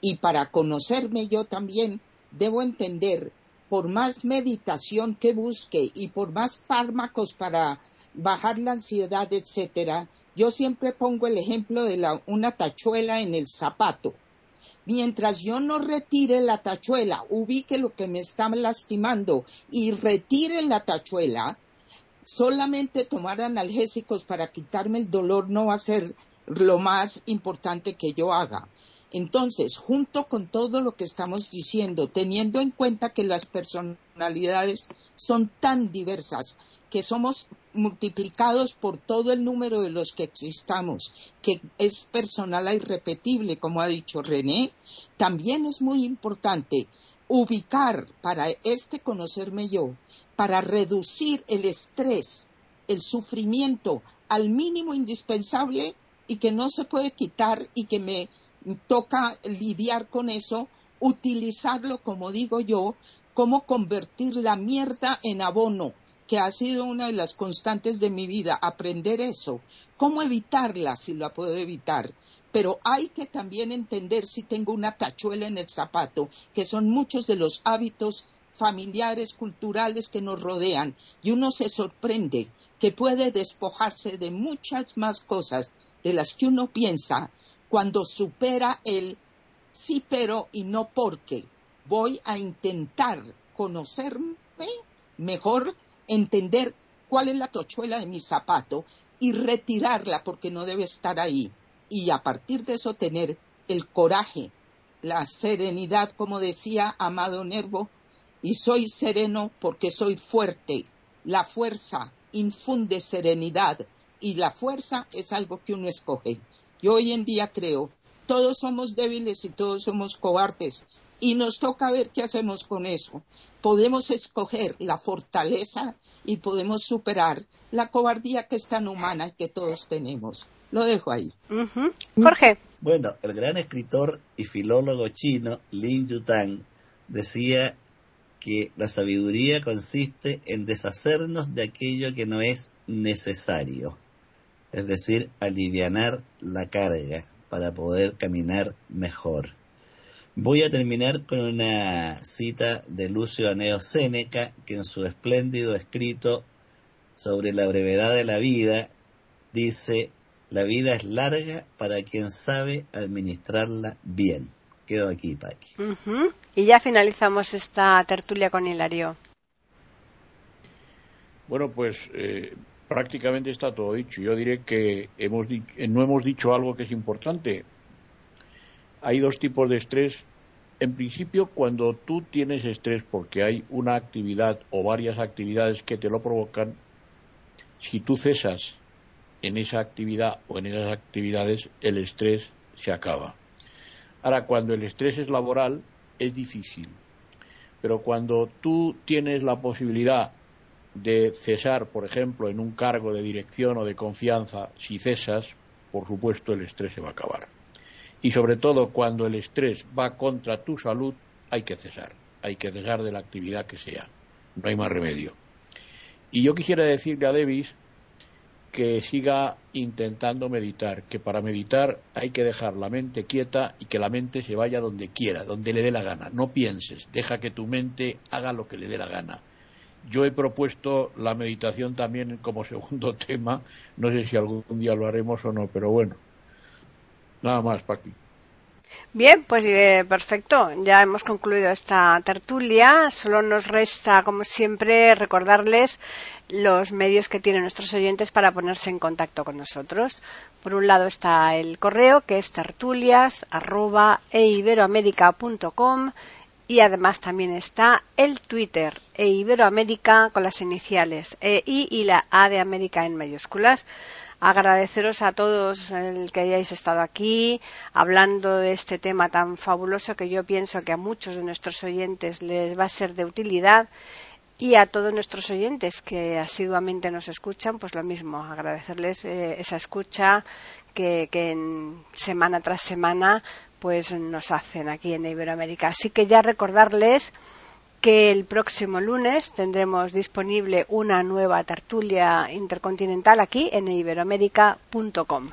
Y para conocerme yo también debo entender, por más meditación que busque y por más fármacos para bajar la ansiedad, etcétera, yo siempre pongo el ejemplo de una tachuela en el zapato. Mientras yo no retire la tachuela, ubique lo que me está lastimando y retire la tachuela, solamente tomar analgésicos para quitarme el dolor no va a ser lo más importante que yo haga. Entonces, junto con todo lo que estamos diciendo, teniendo en cuenta que las personalidades son tan diversas, que somos multiplicados por todo el número de los que existamos, que es personal e irrepetible, como ha dicho René, también es muy importante ubicar para este conocerme yo, para reducir el estrés, el sufrimiento al mínimo indispensable y que no se puede quitar y que me toca lidiar con eso, utilizarlo, como digo yo, como convertir la mierda en abono que ha sido una de las constantes de mi vida, aprender eso. ¿Cómo evitarla si la puedo evitar? Pero hay que también entender si tengo una tachuela en el zapato, que son muchos de los hábitos familiares, culturales que nos rodean, y uno se sorprende que puede despojarse de muchas más cosas de las que uno piensa cuando supera el sí pero y no porque. Voy a intentar conocerme mejor, entender cuál es la tochuela de mi zapato y retirarla porque no debe estar ahí. Y a partir de eso tener el coraje, la serenidad, como decía Amado Nervo, y soy sereno porque soy fuerte. La fuerza infunde serenidad y la fuerza es algo que uno escoge. Yo hoy en día creo, todos somos débiles y todos somos cobardes y nos toca ver qué hacemos con eso. Podemos escoger la fortaleza y podemos superar la cobardía que es tan humana y que todos tenemos. Lo dejo ahí. Jorge. Bueno, el gran escritor y filólogo chino Lin Yutang decía que la sabiduría consiste en deshacernos de aquello que no es necesario, es decir, alivianar la carga para poder caminar mejor. Voy a terminar con una cita de Lucio Aneo Séneca, que en su espléndido escrito sobre la brevedad de la vida dice, la vida es larga para quien sabe administrarla bien. Quedo aquí, Paqui. Y ya finalizamos esta tertulia con Hilario. Bueno, pues eh, prácticamente está todo dicho. Yo diré que hemos no hemos dicho algo que es importante. Hay dos tipos de estrés. En principio, cuando tú tienes estrés porque hay una actividad o varias actividades que te lo provocan, si tú cesas en esa actividad o en esas actividades, el estrés se acaba. Ahora, cuando el estrés es laboral, es difícil. Pero cuando tú tienes la posibilidad de cesar, por ejemplo, en un cargo de dirección o de confianza, si cesas, por supuesto el estrés se va a acabar. Y sobre todo cuando el estrés va contra tu salud, hay que cesar. Hay que cesar de la actividad que sea. No hay más remedio. Y yo quisiera decirle a Davis que siga intentando meditar, que para meditar hay que dejar la mente quieta y que la mente se vaya donde quiera, donde le dé la gana. No pienses, deja que tu mente haga lo que le dé la gana. Yo he propuesto la meditación también como segundo tema, no sé si algún día lo haremos o no, pero bueno, nada más, Paqui. Bien, pues eh, perfecto. Ya hemos concluido esta tertulia. Solo nos resta, como siempre, recordarles los medios que tienen nuestros oyentes para ponerse en contacto con nosotros. Por un lado está el correo que es tertulias@eiberoamerica.com y además también está el Twitter e con las iniciales E I y la A de América en mayúsculas agradeceros a todos el que hayáis estado aquí hablando de este tema tan fabuloso que yo pienso que a muchos de nuestros oyentes les va a ser de utilidad y a todos nuestros oyentes que asiduamente nos escuchan, pues lo mismo, agradecerles eh, esa escucha que, en semana tras semana pues nos hacen aquí en Iberoamérica. Así que ya recordarles que el próximo lunes tendremos disponible una nueva tertulia intercontinental aquí en iberoamérica.com.